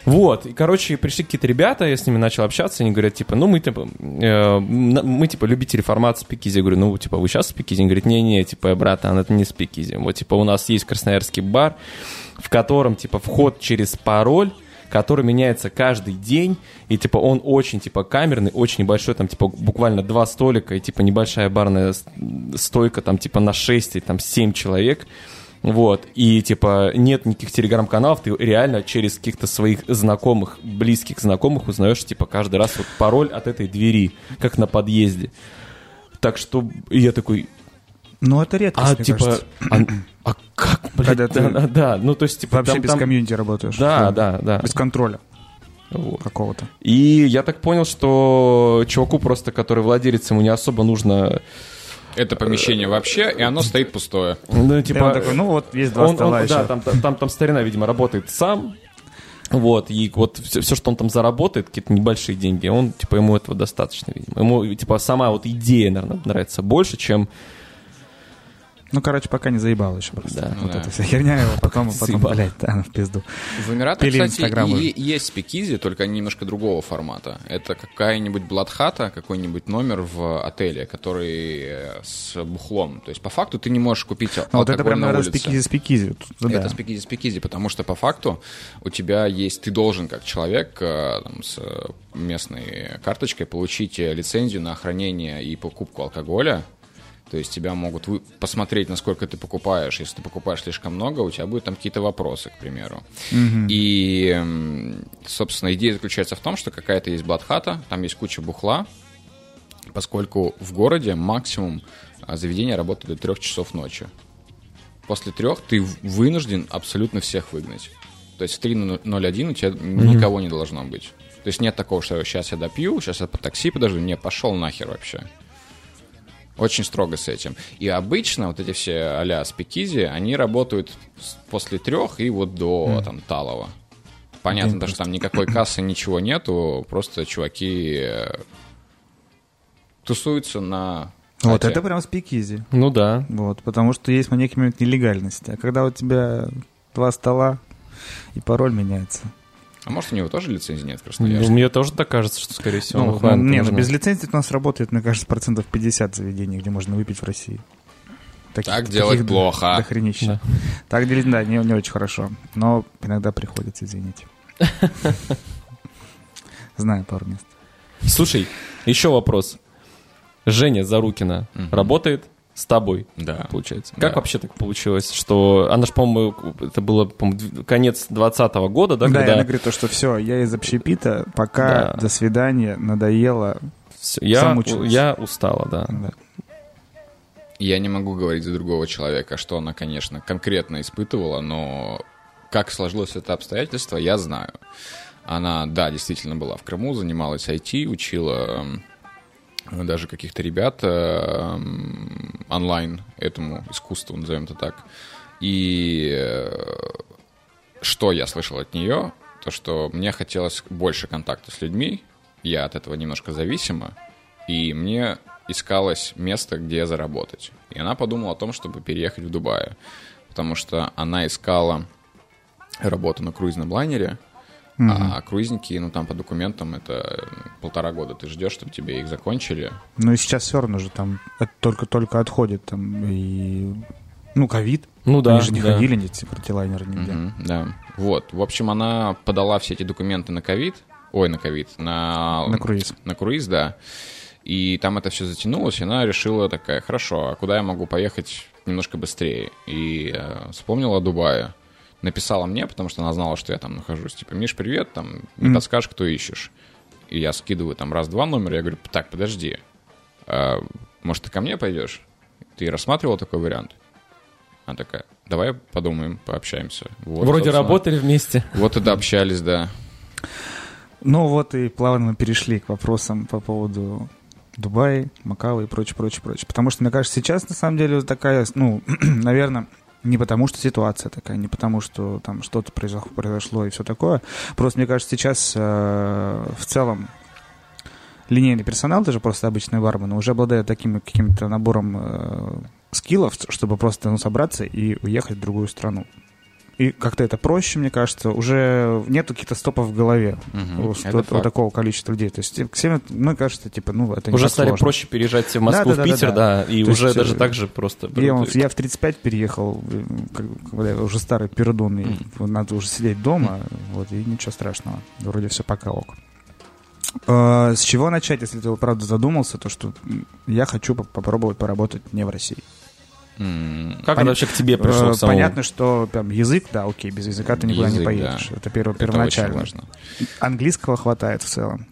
Вот. И, короче, пришли какие-то ребята, я с ними начал общаться, они говорят, типа, ну, мы, типа, э, мы, типа, любители формата спикизи. Я говорю, ну, типа, вы сейчас спикизи? Они говорят, не-не, типа, братан, это не спикизи. Вот, типа, у нас есть красноярский бар, в котором, типа, вход через пароль, который меняется каждый день, и, типа, он очень, типа, камерный, очень небольшой, там, типа, буквально два столика, и, типа, небольшая барная стойка, там, типа, на 6 или, там, 7 человек, вот, и, типа, нет никаких телеграм-каналов, ты реально через каких-то своих знакомых, близких знакомых узнаешь, типа, каждый раз вот пароль от этой двери, как на подъезде. Так что и я такой, Ну, это редкость, а, мне типа, кажется. а, а как, блядь, Когда да, ты да, да, ну, то есть, типа, Вообще там- без там- комьюнити работаешь. Да, да, да. Без контроля Вот. какого-то. И я так понял, что чуваку просто, который владелец, ему не особо нужно, Это помещение вообще, и оно стоит пустое. ну, И он типа... такой, ну вот, есть два он- стола он- еще. Да, там, там, там, там старина, видимо, работает сам, вот, и вот все, что он там заработает, какие-то небольшие деньги, он, типа, ему этого достаточно, видимо. Ему, типа, сама вот идея, наверное, нравится больше, чем Ну, короче, пока не заебал еще просто. Да. Вот да. эта вся херня его потом, потом, блядь, да, в пизду. В Эмиратах, Пили кстати, Инстаграм и- есть speakeasy, только они немножко другого формата. Это какая-нибудь блатхата, какой-нибудь номер в отеле, который э, с бухлом. То есть, по факту, ты не можешь купить Ну, вот это алкоголь прям, на наверное, speakeasy-speakeasy. Ну, Это да. speakeasy speakeasy, потому что по факту у тебя есть, ты должен как человек э, там, с э, местной карточкой получить лицензию на хранение и покупку алкоголя. То есть тебя могут вы- посмотреть, насколько ты покупаешь. Если ты покупаешь слишком много, у тебя будут там какие-то вопросы, к примеру. И, м, собственно, идея заключается в том, что какая-то есть бладхата, там есть куча бухла, поскольку в городе максимум а, заведения работает до трех часов ночи. После трех ты вынужден абсолютно всех выгнать. То есть в 3.01 у тебя никого не должно быть. То есть нет такого, что сейчас я допью, сейчас я по такси подожду. Не, пошел нахер вообще. Очень строго с этим. И обычно вот эти все а-ля спикизи, они работают после трех и вот до там Талова. Понятно, то, что там никакой кассы, ничего нету, просто чуваки э, тусуются на Вот хате. это прям спикизи. Ну да. Вот, потому что есть некий момент нелегальности. А когда у тебя два стола, и пароль меняется. А может, у него тоже лицензии нет в Ну, Красноярске? мне тоже так кажется, что, скорее всего, Ну, он охрану не, ну, нажмет. без лицензии у нас работает, мне кажется, процентов 50 заведений, где можно выпить в России. Таких- Так делать таких до- плохо. дохренища. Да. Так делить, да, не, не очень хорошо. Но иногда приходится, извините. Знаю пару мест. Слушай, еще вопрос. Женя Зарукина работает с тобой, Да. получается. Да. Как вообще так получилось, что... Она же, по-моему, это было, дв- конец 2020 года, да? Да, когда и она говорит то, что все, я из общепита, пока, Да. до свидания, надоело. всё, я, замучилась. я устала, да. Да. Я не могу говорить за другого человека, что она, конечно, конкретно испытывала, но как сложилось это обстоятельство, я знаю. Она, да, действительно была в Крыму, занималась IT, учила эм, даже каких-то ребят эм, онлайн этому искусству, назовем это так. И э, что я слышал от нее, то что мне хотелось больше контакта с людьми, я от этого немножко зависима, и мне искалось место, где заработать. И она подумала о том, чтобы переехать в Дубай, потому что она искала работу на круизном лайнере, а круизники, ну там по документам это полтора года ты ждешь, чтобы тебе их закончили. Ну и сейчас все равно же там это только-только отходит там и... Ну, ковид. Ну да, Они же не да. ходили, эти протилайнеры нигде. Мгм, да. Вот. В общем, она подала все эти документы на ковид. Ой, на ковид. На, На круиз. На круиз, да. И там это все затянулось, и она решила такая, хорошо, а куда я могу поехать немножко быстрее? И э, вспомнила о Дубае. Написала мне, потому что она знала, что я там нахожусь. Типа, Миш, привет, там, не Мгм. подскажешь, кто ищешь. И я скидываю там раз-два номер, я говорю, так, подожди, а, может, ты ко мне пойдешь? Ты рассматривал такой вариант? Она такая, давай подумаем, пообщаемся. Вот, Вроде работали вместе. Вот и дообщались, да. Ну вот и плавно мы перешли к вопросам по поводу Дубая, Макао и прочее, прочее, прочее. Потому что, мне кажется, сейчас на самом деле такая, ну, наверное, не потому что ситуация такая, не потому что там что-то произошло, произошло и все такое. Просто, мне кажется, сейчас э, в целом линейный персонал, даже просто обычные бармены, уже обладают таким каким-то набором э, скиллов, чтобы просто ну, собраться и уехать в другую страну. И как-то это проще, мне кажется, уже нету каких-то стопов в голове Мгм. у, у такого количества людей. То есть всем, мне кажется, типа, ну, это не Уже стали сложно. проще переезжать в Москву, Да, да, в да, Питер, да, да, и То уже есть, даже э, так же просто... Я, вон- я в 35 переехал, э, когда я уже старый пердун, и надо уже сидеть дома, вот, и ничего страшного. Вроде все пока ок. Э, С чего начать, если ты правда задумался, то что я хочу поп- попробовать поработать не в России. Как Пон- это вообще к тебе пришло Э, самому? Понятно, что там язык, да, окей, без языка ты никуда не Язык, поедешь. да. Это перво- Это первоначально. важно. Английского хватает в целом.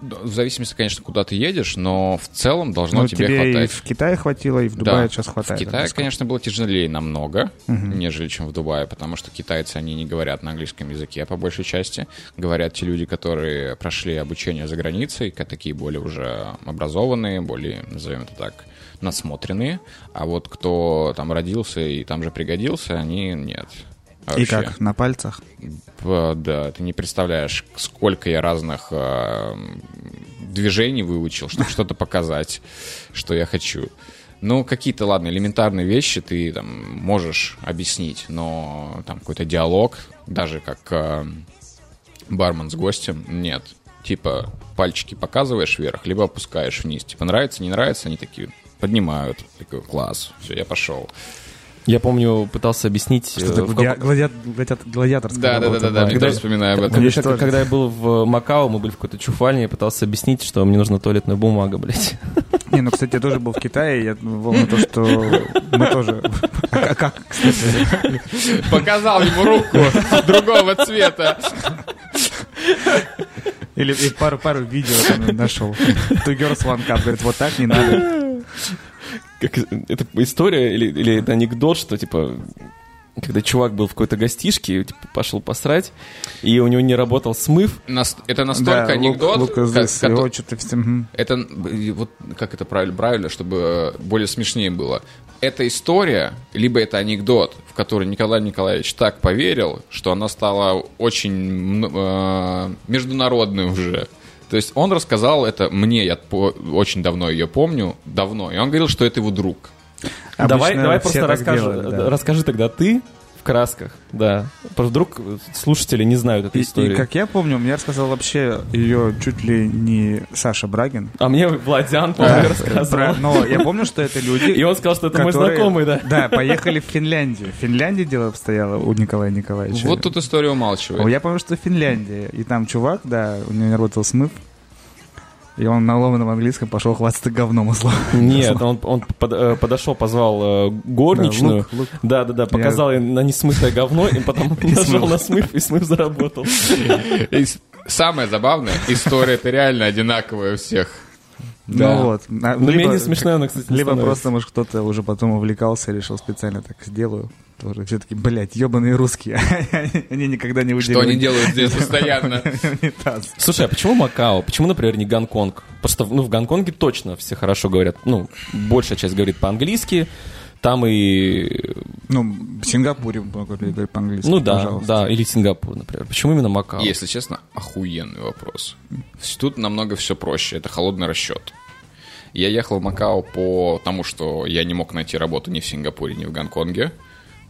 В зависимости, конечно, куда ты едешь, но в целом должно Ну, тебе, тебе и хватать. в Китае хватило, и в Дубае Да. сейчас хватает. В Китае, конечно, было тяжелее намного, Мгм. нежели чем в Дубае, потому что китайцы, они не говорят на английском языке по большей части. Говорят те люди, которые прошли обучение за границей, такие более уже образованные, более, назовем это так, насмотренные. А вот кто там родился и там же пригодился, они нет. А И вообще. как, на пальцах? Да, ты не представляешь, сколько я разных э, движений выучил, чтобы что-то показать, что я хочу. Ну, какие-то, ладно, элементарные вещи ты там можешь объяснить, но там какой-то диалог, даже как э, бармен с гостем, нет. Типа, пальчики показываешь вверх, либо опускаешь вниз. Типа, нравится, не нравится, они такие поднимают. Такой, класс, все, я пошел. Я помню, пытался объяснить... Что э, это в гладиа- каком- гладиа- гладиа- гладиаторская Да, да, да, да, да, была. я вспоминаю об этом. Когда, когда я был в Макао, мы были в какой-то чуфальне, я пытался объяснить, что мне нужна туалетная бумага, блядь. Не, ну, кстати, я тоже был в Китае, я помню то, что мы тоже... А как, кстати? Показал ему руку другого цвета. Или пару, пару видео там нашел. Two girls, one cup. Говорит, вот так не надо. Как, это история или, или это анекдот, что, типа, когда чувак был в какой-то гостишке, типа, пошел посрать, и у него не работал смыв, Нас- Это настолько Да, анекдот, Лук- Лукас ка- здесь, кото- его что-то всем... Это, вот как это правильно, правильно, чтобы э, более смешнее было. Это история, либо это анекдот, в который Николай Николаевич так поверил, что она стала очень э, международной уже. То есть он рассказал это мне, я по- очень давно ее помню, давно, и он говорил, что это его друг. Давай, Обычно давай все просто расскажи, делают, да. расскажи тогда ты в красках, да. Просто вдруг слушатели не знают этой И, истории. и как я помню, мне рассказал вообще ее чуть ли не Саша Брагин. А мне Владян, помню, рассказывал. Про- Но я помню, что это люди... И он сказал, что это мой которые- знакомый, да. Да, поехали в Финляндию. В Финляндии дело обстояло у Николая Николаевича. Вот тут история умалчивает. Я помню, что Финляндия. И там чувак, да, у него не работал смыв. И он на ломаном английском пошел хвастаться говном условно. Нет, он, он под- э, подошел, позвал э, горничную. лук, лук. Да, да, да, показал ей на несмытое говно, и потом нажал на смыв, и смыв заработал. И самое забавное, история это реально одинаковая у всех. Ну вот. А, Но либо- менее смешно она, кстати, не Либо становится. просто, может, кто-то уже потом увлекался и решил специально так сделаю. Тоже все таки блядь, ебаные русские. Они никогда не Что выделили. они делают здесь постоянно? Слушай, а почему Макао? Почему, например, не Гонконг? Просто, ну, в Гонконге точно все хорошо говорят, ну, большая часть говорит по-английски, там и... Ну, в Сингапуре много людей по-английски. Ну да, пожалуйста. да, или Сингапур, например. Почему именно Макао? Если честно, охуенный вопрос. Тут намного все проще. Это холодный расчет. Я ехал в Макао по тому, что я не мог найти работу ни в Сингапуре, ни в Гонконге.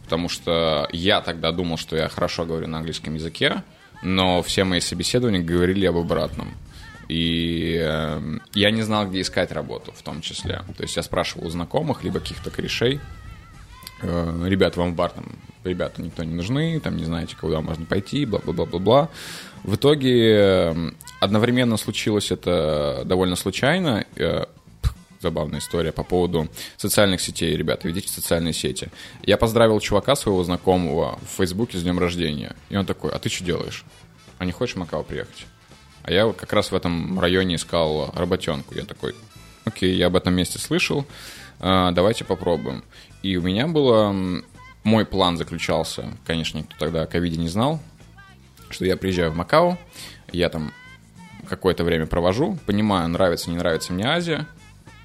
Потому что я тогда думал, что я хорошо говорю на английском языке, но все мои собеседования говорили об обратном. И эм, я не знал, где искать работу в том числе. То есть я спрашивал у знакомых, либо каких-то корешей, э, ребят, вам в бар там, ребята никто не нужны, там не знаете, куда можно пойти, бла-бла-бла-бла-бла. В итоге э, одновременно случилось это довольно случайно. э, Забавная история по поводу социальных сетей. Ребята, ведите социальные сети. Я поздравил чувака своего знакомого в Фейсбуке с днем рождения. И он такой, а ты что делаешь? А не хочешь в Макао приехать? А я вот как раз в этом районе искал работенку. Я такой, окей, я об этом месте слышал, а, давайте попробуем. И у меня было... Мой план заключался, конечно, никто тогда о ковиде не знал, что я приезжаю в Макао, я там какое-то время провожу, понимаю, нравится, не нравится мне Азия,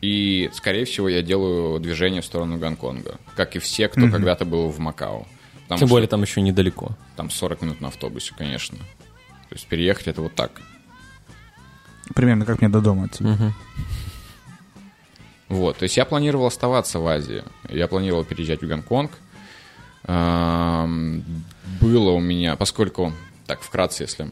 и, скорее всего, я делаю движение в сторону Гонконга, как и все, кто когда-то был в Макао. Потому Тем более там еще недалеко. там 40 минут на автобусе, конечно. То есть переехать это вот так. Примерно как мне до дома от тебя. Мгм. Вот, то есть я планировал оставаться в Азии. Я планировал переезжать в Гонконг. Было у меня, поскольку, так, вкратце, если...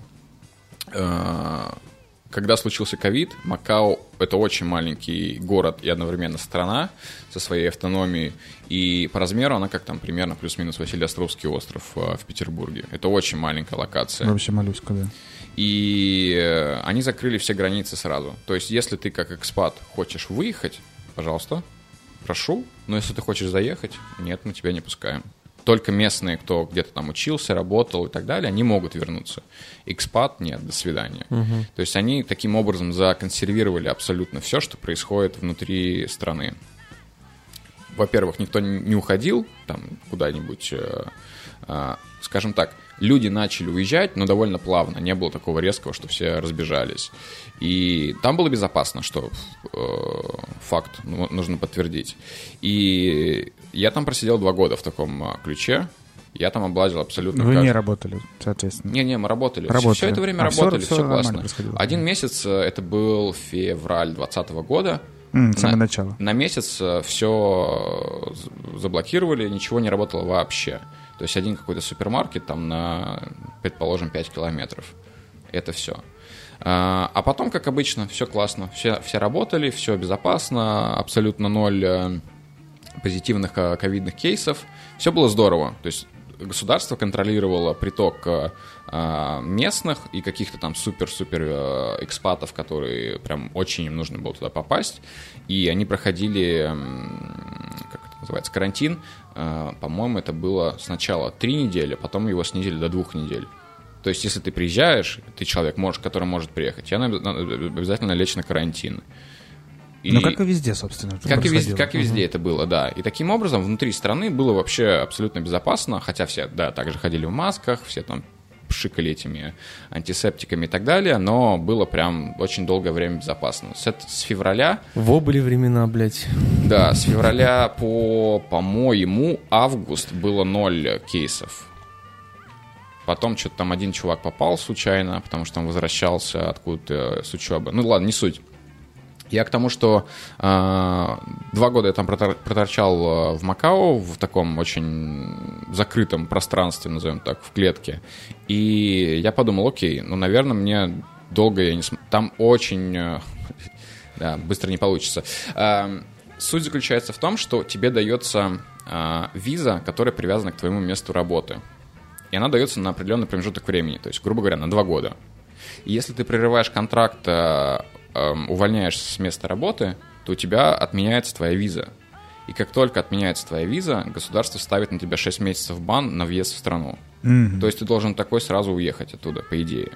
Когда случился ковид, Макао — это очень маленький город и одновременно страна со своей автономией. И по размеру она как там примерно плюс-минус Василий Островский остров э, в Петербурге. Это очень маленькая локация. Вообще молюсь, когда. И э, они закрыли все границы сразу. То есть, если ты как экспат хочешь выехать, пожалуйста, прошу. Но если ты хочешь заехать, нет, мы тебя не пускаем. Только местные, кто где-то там учился, работал и так далее, они могут вернуться. Экспат нет, до свидания. То есть они таким образом законсервировали абсолютно все, что происходит внутри страны. Во-первых, никто не уходил там куда-нибудь, э, а, скажем так, люди начали уезжать, но довольно плавно, не было такого резкого, что все разбежались. И там было безопасно, что э, факт ну, нужно подтвердить. И я там просидел два года в таком а, ключе, я там облазил абсолютно Вы кажд- не работали, соответственно. не-не, мы работали. Работали. Все это время А, работали, всё все, нормально классно. Один месяц, э, это был февраль 2020 года, самого На- начала. На месяц все заблокировали, ничего не работало вообще. То есть один какой-то супермаркет там на, предположим, 5 километров. Это все. А а потом, как обычно, все классно. Все, все работали, все безопасно, абсолютно ноль э, позитивных э, ковидных кейсов. Все было здорово. То есть государство контролировало приток э, местных и каких-то там супер-супер экспатов, которые прям очень им нужно было туда попасть. И они проходили, как это называется, карантин. Э, По-моему, это было сначала три недели, потом его снизили до двух недель. То есть, если ты приезжаешь, ты человек, можешь, который может приехать, тебе обязательно лечь на карантин. И- Ну, как и везде, собственно. это как и, везде, как и везде это было, да. И таким образом внутри страны было вообще абсолютно безопасно, хотя все, да, также ходили в масках, все там пшикали этими антисептиками и так далее, но было прям очень долгое время безопасно. С, с февраля, Во были времена, блядь. да, с февраля по, по-моему, август было ноль кейсов. Потом что-то там один чувак попал случайно, потому что он возвращался откуда-то с учебы. Ну ладно, не суть. Я к тому, что э, два года я там протор- проторчал э, в Макао в таком очень закрытом пространстве, назовем так, в клетке. И я подумал, окей, ну, наверное, мне долго я не см... Там очень... э, да, быстро не получится. Э, суть заключается в том, что тебе дается э, виза, которая привязана к твоему месту работы. И она дается на определенный промежуток времени, то есть, грубо говоря, на два года. И если ты прерываешь контракт, э, увольняешься с места работы, то у тебя отменяется твоя виза. И как только отменяется твоя виза, государство ставит на тебя 6 месяцев бан на въезд в страну. Мгм. То есть ты должен такой сразу уехать оттуда, по идее.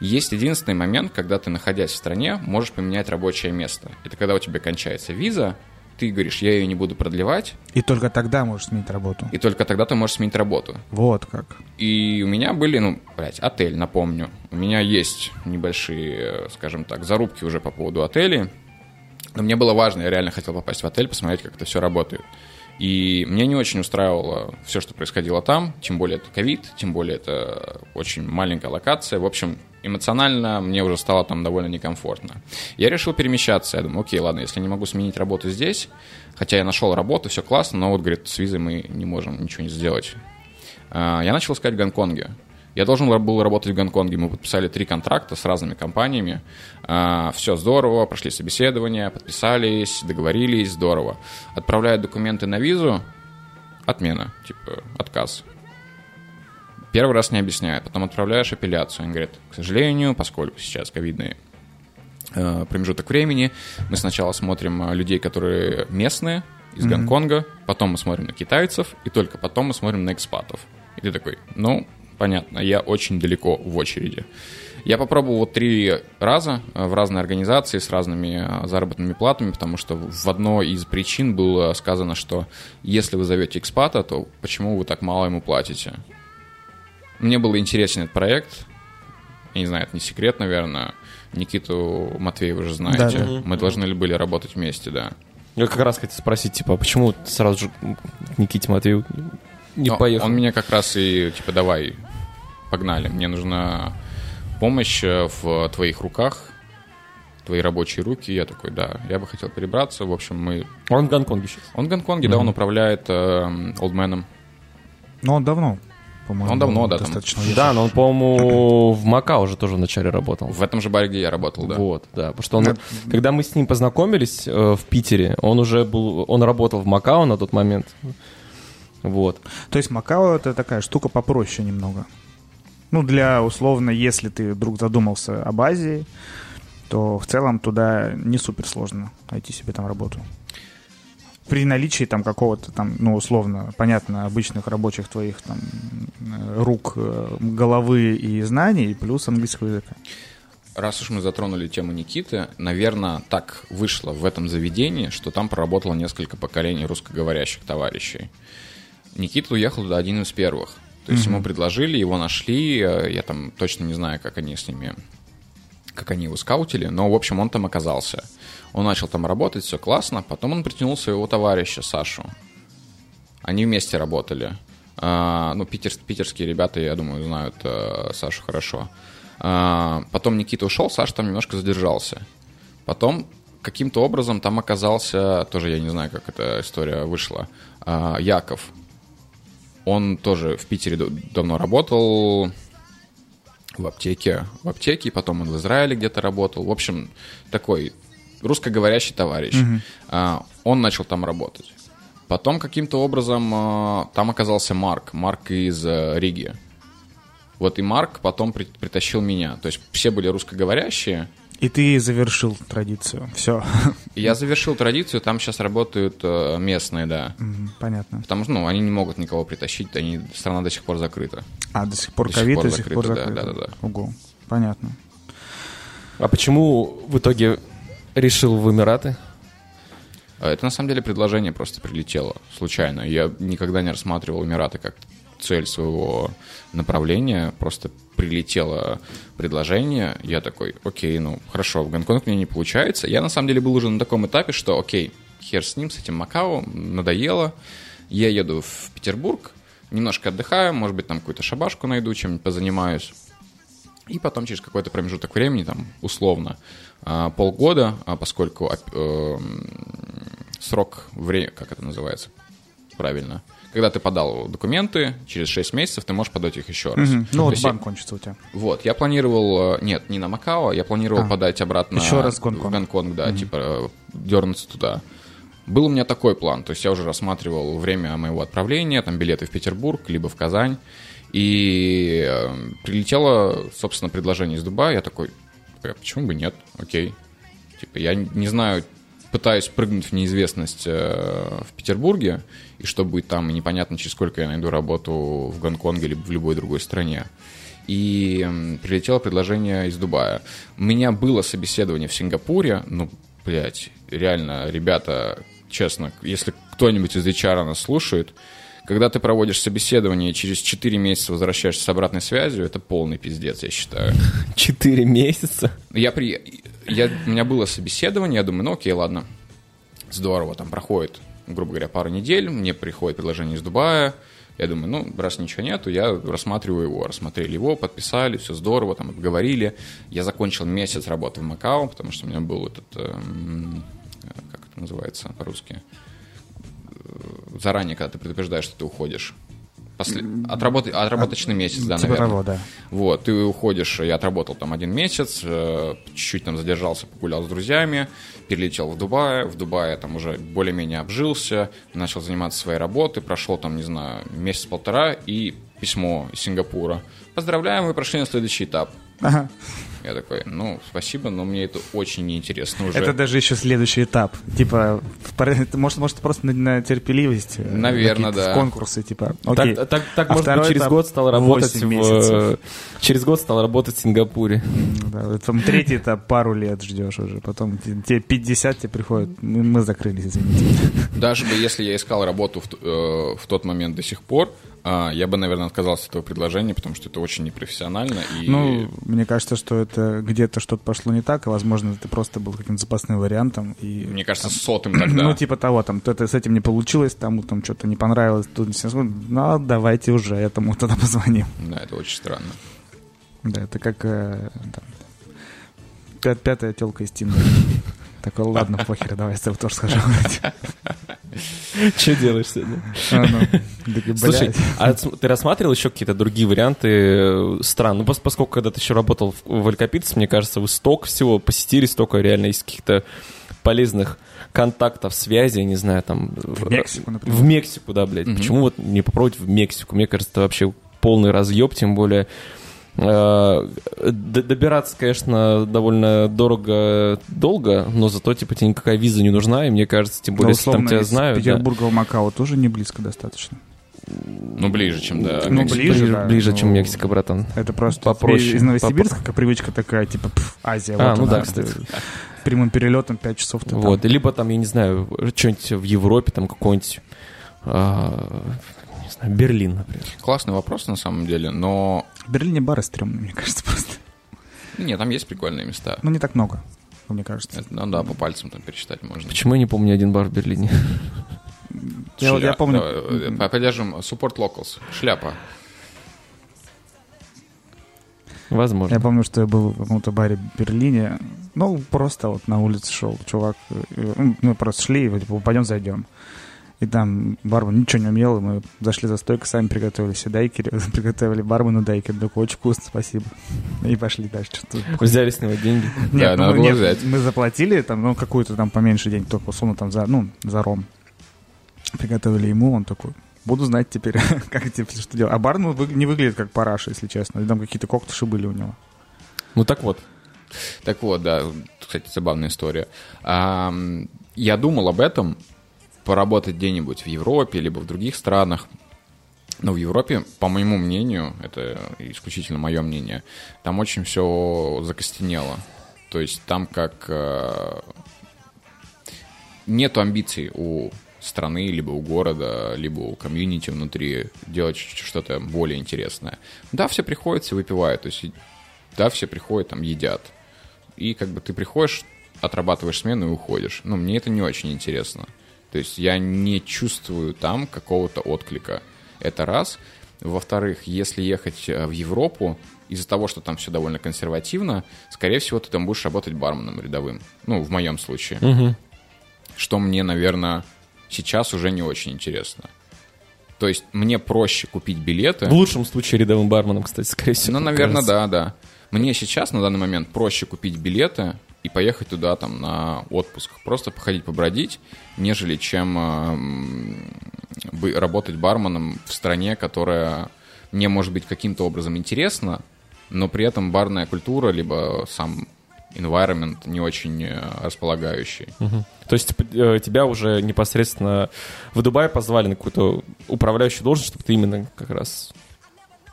Есть единственный момент, когда ты, находясь в стране, можешь поменять рабочее место. Это когда у тебя кончается виза, ты говоришь, я ее не буду продлевать, И только тогда можешь сменить работу. и только тогда ты можешь сменить работу. Вот как. И у меня были, ну, блядь, отель, напомню. У меня есть небольшие, скажем так, зарубки уже по поводу отелей. Но мне было важно, я реально хотел попасть в отель, посмотреть, как это все работает. И мне не очень устраивало все, что происходило там, тем более это ковид, тем более это очень маленькая локация. В общем, эмоционально мне уже стало там довольно некомфортно. Я решил перемещаться. Я думаю, окей, ладно, если не могу сменить работу здесь, хотя я нашел работу, все классно, но вот, говорит, с визой мы не можем ничего не сделать. А, Я начал искать в Гонконге. Я должен был работать в Гонконге. Мы подписали три контракта с разными компаниями. Все здорово, прошли собеседование, подписались, договорились, здорово. Отправляют документы на визу, отмена, типа отказ. Первый раз не объясняют, потом отправляешь апелляцию. Они говорят, к сожалению, поскольку сейчас ковидный э, промежуток времени, мы сначала смотрим э, людей, которые местные, из Гонконга, потом мы смотрим на китайцев, и только потом мы смотрим на экспатов. И ты такой, ну, понятно, я очень далеко в очереди. Я попробовал вот три раза э, в разные организации с разными заработными платами, потому что в одной из причин было сказано, что если вы зовете экспата, то почему вы так мало ему платите? Мне был интересен этот проект. Я не знаю, это не секрет, наверное. Никиту Матвеева вы же знаете. Да, да. Мы должны были работать вместе, да. Я как раз хотел спросить, типа, а почему сразу же Никите Матвею не Но поехал? Он меня как раз и, типа, давай, погнали. Мне нужна помощь э, в твоих руках, твои рабочие руки. Я такой, да, я бы хотел перебраться. В общем, мы... Он в Гонконге сейчас. Он в Гонконге, да, он управляет э, олдменом. Но он давно, по-моему. Он давно, да, там. достаточно уехал. Да, но он, по-моему, в Макао уже тоже вначале работал. В этом же баре, где я работал, да. Вот, да. Потому что он, Да. когда мы с ним познакомились э, в Питере, он уже был, он работал в Макао на тот момент. Вот. То есть Макао это такая штука попроще немного. Ну, для, условно, если ты вдруг задумался об Азии, то в целом туда не супер сложно найти себе там работу. При наличии там какого-то там, ну, условно, понятно, обычных рабочих твоих там э, рук, э, головы и знаний, плюс английского языка. Раз уж мы затронули тему Никиты, наверное, так вышло в этом заведении, что там проработало несколько поколений русскоговорящих товарищей. Никита уехал туда один из первых. То есть ему предложили, его нашли, э, я там точно не знаю, как они с ними, как они его скаутили, но, в общем, он там оказался. Он начал там работать, все классно, потом он притянул своего товарища Сашу. Они вместе работали. А, ну, питер- питерские ребята, я думаю, знают э, Сашу хорошо. А, потом Никита ушел, Саша там немножко задержался. Потом каким-то образом там оказался, тоже я не знаю, как эта история вышла, а, Яков. Он тоже в Питере давно работал в аптеке, в аптеке, потом он в Израиле где-то работал. В общем, такой русскоговорящий товарищ. А, Он начал там работать. Потом каким-то образом а, там оказался Марк, Марк из э, Риги. Вот и Марк потом при- притащил меня. То есть все были русскоговорящие, И ты завершил традицию. Все. Я завершил традицию, там сейчас работают э, местные, да. Понятно. Потому что, ну, они не могут никого притащить, они, страна до сих пор закрыта. А, до сих пор ковид, до сих пор закрыто, да, да, да, Ого. Понятно. А почему в итоге решил в Эмираты? А Это на самом деле предложение просто прилетело случайно. Я никогда не рассматривал Эмираты как цель своего направления. Просто прилетело предложение. Я такой, окей, ну хорошо, в Гонконг мне не получается. Я на самом деле был уже на таком этапе, что окей, хер с ним, с этим Макао, надоело. Я еду в Петербург, немножко отдыхаю, может быть, там какую-то шабашку найду, чем-нибудь позанимаюсь. И потом через какой-то промежуток времени, там, условно, а, полгода, а поскольку оп- эм, срок времени, как это называется правильно, когда ты подал документы, через 6 месяцев ты можешь подать их еще раз. Мгм. Ну вот есть я- банк кончится у тебя. вот, я планировал, э, нет, не на Макао, я планировал А. подать обратно Еще раз в Гонконг. в Гонконг, да, типа э, дернуться туда. Был у меня такой план, то есть я уже рассматривал время моего отправления, там билеты в Петербург, либо в Казань, и э, прилетело, собственно, предложение из Дубая, я такой, «Э, почему бы нет, окей. Типа, я не знаю, пытаюсь прыгнуть в неизвестность э, в Петербурге, и что будет там, и непонятно, через сколько я найду работу в Гонконге, либо в любой другой стране. И м, прилетело предложение из Дубая. У меня было собеседование в Сингапуре, ну, блядь, реально, ребята, честно, если кто-нибудь из HR нас слушает, когда ты проводишь собеседование и через 4 месяца возвращаешься с обратной связью, это полный пиздец, я считаю. Четыре месяца. Я при... Я... У меня было собеседование, я думаю, ну окей, ладно, здорово, там проходит, грубо говоря, пару недель, мне приходит предложение из Дубая, я думаю, ну, раз ничего нету, я рассматриваю его. Рассмотрели его, подписали, все здорово, там, обговорили. Я закончил месяц работы в Макао, потому что у меня был этот, э, как это называется по-русски, заранее, когда ты предупреждаешь, что ты уходишь. После... Отработай... Отработочный месяц, да, Типа наверное. того, да. Вот, ты уходишь, я отработал там один месяц, э, чуть-чуть там задержался, погулял с друзьями, перелетел в Дубай, в Дубае там уже более-менее обжился, начал заниматься своей работой, прошел там, не знаю, месяц-полтора и письмо из Сингапура. Поздравляем, вы прошли на следующий этап. Ага. Я такой, ну, спасибо, но мне это очень неинтересно уже. Это даже еще следующий этап. Типа, может, может просто на, на терпеливость. э, Наверно, какие-то да. Конкурсы, типа. Окей. Так, так, так, А может быть, второй через этап год стал работать в... месяцев. Через год стал работать в Сингапуре. М, Да, там третий этап пару лет ждешь уже. Потом те- тебе 50 тебе приходит. Мы, закрылись, извините. Даже бы если я искал работу в, э, в тот момент до сих пор, а, я бы, наверное, отказался от этого предложения, потому что это очень непрофессионально. И... Ну, мне кажется, что это где-то что-то пошло не так, и, возможно, это просто был каким-то запасным вариантом. И Мне кажется, сотым тогда. Ну, типа того, там, то-то с этим не получилось, тому там что-то не понравилось, тут не все- ну, давайте уже этому тогда позвоним. Да, это очень странно. Да, это как э, там, пят- пятая телка из Тиндера. Такой, ладно, похер, давай я с тобой тоже схожу. Что делаешь сегодня? А, ну, Слушай, а ты рассматривал еще какие-то другие варианты э, стран? Ну, пос- поскольку когда ты еще работал в, в Алькапитце, мне кажется, вы столько всего посетили, столько реально из каких-то полезных контактов, связи, я не знаю, там... В Мексику, например. В Мексику, да, блядь. Почему вот не попробовать в Мексику? Мне кажется, это вообще полный разъеб, тем более... э, Добираться, конечно, довольно дорого, долго, но зато, типа, тебе никакая виза не нужна, и мне кажется, тем более, если там условно, тебя знают... да. Петербурга в Макао тоже не близко достаточно. Ну, ближе, чем до Ну, Мексики. ближе, ближе, да, ближе, ну, чем Мексика, братан. Это просто Попроще. из Новосибирска какая привычка такая, типа, пф, Азия. А, вот ну она, да, кстати. Прямым перелетом 5 часов ты там. Вот, либо там, я не знаю, что-нибудь в Европе, там какой-нибудь, а, знаю, Берлин, например. Классный вопрос, на самом деле, но... В Берлине бары стрёмные, мне кажется, просто. Нет, там есть прикольные места. Ну, не так много, мне кажется. Это, ну да, по пальцам там пересчитать можно. Почему я не помню один бар в Берлине? Я, я помню, Давай, э, Поддержим Support Locals. Шляпа. Возможно. Я помню, что я был в каком-то баре в Берлине. Ну, просто вот на улице шел чувак. э, ну, Мы просто шли, и вот, типа, пойдем зайдем. И там бармен ничего не умел, и мы зашли за стойку, сами приготовили все дайкери, приготовили бармену дайкери, такой, очень вкусно, спасибо. И пошли дальше. Взяли с него деньги. Да, ну, надо было нет, взять. Мы заплатили там, ну, какую-то там поменьше денег, только условно там за, ну, за ром. Приготовили ему, он такой, буду знать теперь, как теперь что делать. А бармен не выглядит как параша, если честно. Там какие-то коктуши были у него. Ну так вот. Так вот, да, кстати, забавная история. Я думал об этом, поработать где-нибудь в Европе, либо в других странах. Но в Европе, по моему мнению, это исключительно мое мнение, там очень все закостенело. То есть там как э, нету амбиций у страны, либо у города, либо у комьюнити внутри делать что-то более интересное. Да, все приходят, все выпивают, то есть да, все приходят, там едят. И как бы ты приходишь, отрабатываешь смену и уходишь. Ну, мне это не очень интересно. То есть я не чувствую там какого-то отклика. Это раз. Во-вторых, если ехать э, в Европу, из-за того, что там все довольно консервативно, скорее всего, ты там будешь работать барменом рядовым. Ну, в моем случае. Мгм. Что мне, наверное, сейчас уже не очень интересно. То есть мне проще купить билеты. В лучшем случае рядовым барменом, кстати, скорее всего. Ну, наверное, кажется. да, да. Мне сейчас, на данный момент, проще купить билеты и поехать туда там на отпуск. Просто походить, побродить, нежели чем э, работать барменом в стране, которая мне, может быть, каким-то образом интересна, но при этом барная культура, либо сам environment не очень э, располагающий. Мгм. То есть э, тебя уже непосредственно в Дубае позвали на какую-то управляющую должность, чтобы ты именно как раз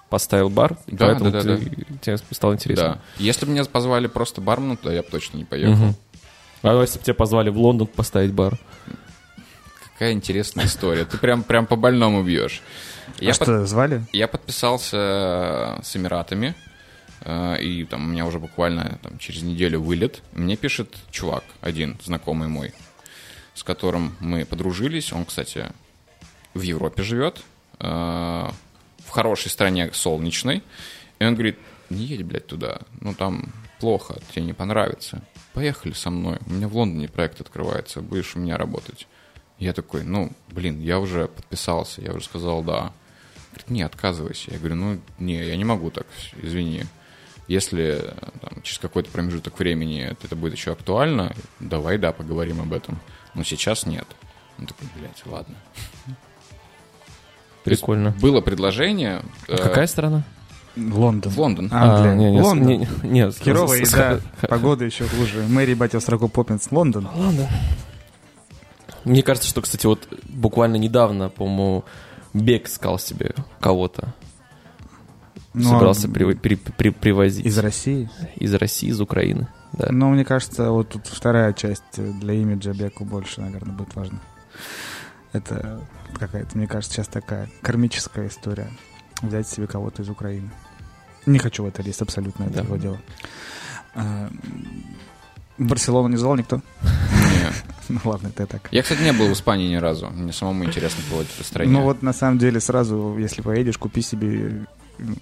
поставил бар, и Да, поэтому да, да, ты- тебе стало интересно. Да. Если бы меня позвали просто барменом, то я бы точно не поехал. Мгм. А если бы тебя позвали в Лондон поставить бар? Какая интересная история. Ты прям, прям по больному бьешь. а что, звали? Я подписался с Эмиратами, э, и там у меня уже буквально там, через неделю вылет. Мне пишет чувак, один знакомый мой, с которым мы подружились. Он, кстати, в Европе живет, э, в хорошей стране солнечной. И он говорит, не едь, блядь, туда. Ну, там плохо, тебе не понравится. Поехали со мной. У меня в Лондоне проект открывается, будешь у меня работать. Я такой, ну, блин, я уже подписался, я уже сказал да. Говорит, не, отказывайся. Я говорю, ну, не, я не могу так, извини. Если там, через какой-то промежуток времени это будет еще актуально, давай, да, поговорим об этом. Но сейчас нет. Он такой, блядь, ладно. Прикольно. Было предложение. А э, какая страна? Лондон. В Лондон. Англия. А, не, не, Лондон. не, не, Херовая еда, погода еще хуже. Мэри батил сроку Поппинс, Лондон. Лондон. Мне кажется, что, кстати, вот буквально недавно, по-моему, Бег искал себе кого-то. Ну, Собрался а при- при- при- привозить. Из России? Из России, из Украины. Да. Ну, мне кажется, вот тут вторая часть для имиджа Беку больше, наверное, будет важна. Это какая-то, мне кажется, сейчас такая кармическая история. Взять себе кого-то из Украины. Не хочу в это лезть, абсолютно, это Да. его дело. А, Барселону не звал никто? Не. Ну ладно, это так. Я, кстати, не был в Испании ни разу. Мне самому интересно было в этой стране. Ну вот на самом деле сразу, если поедешь, купи себе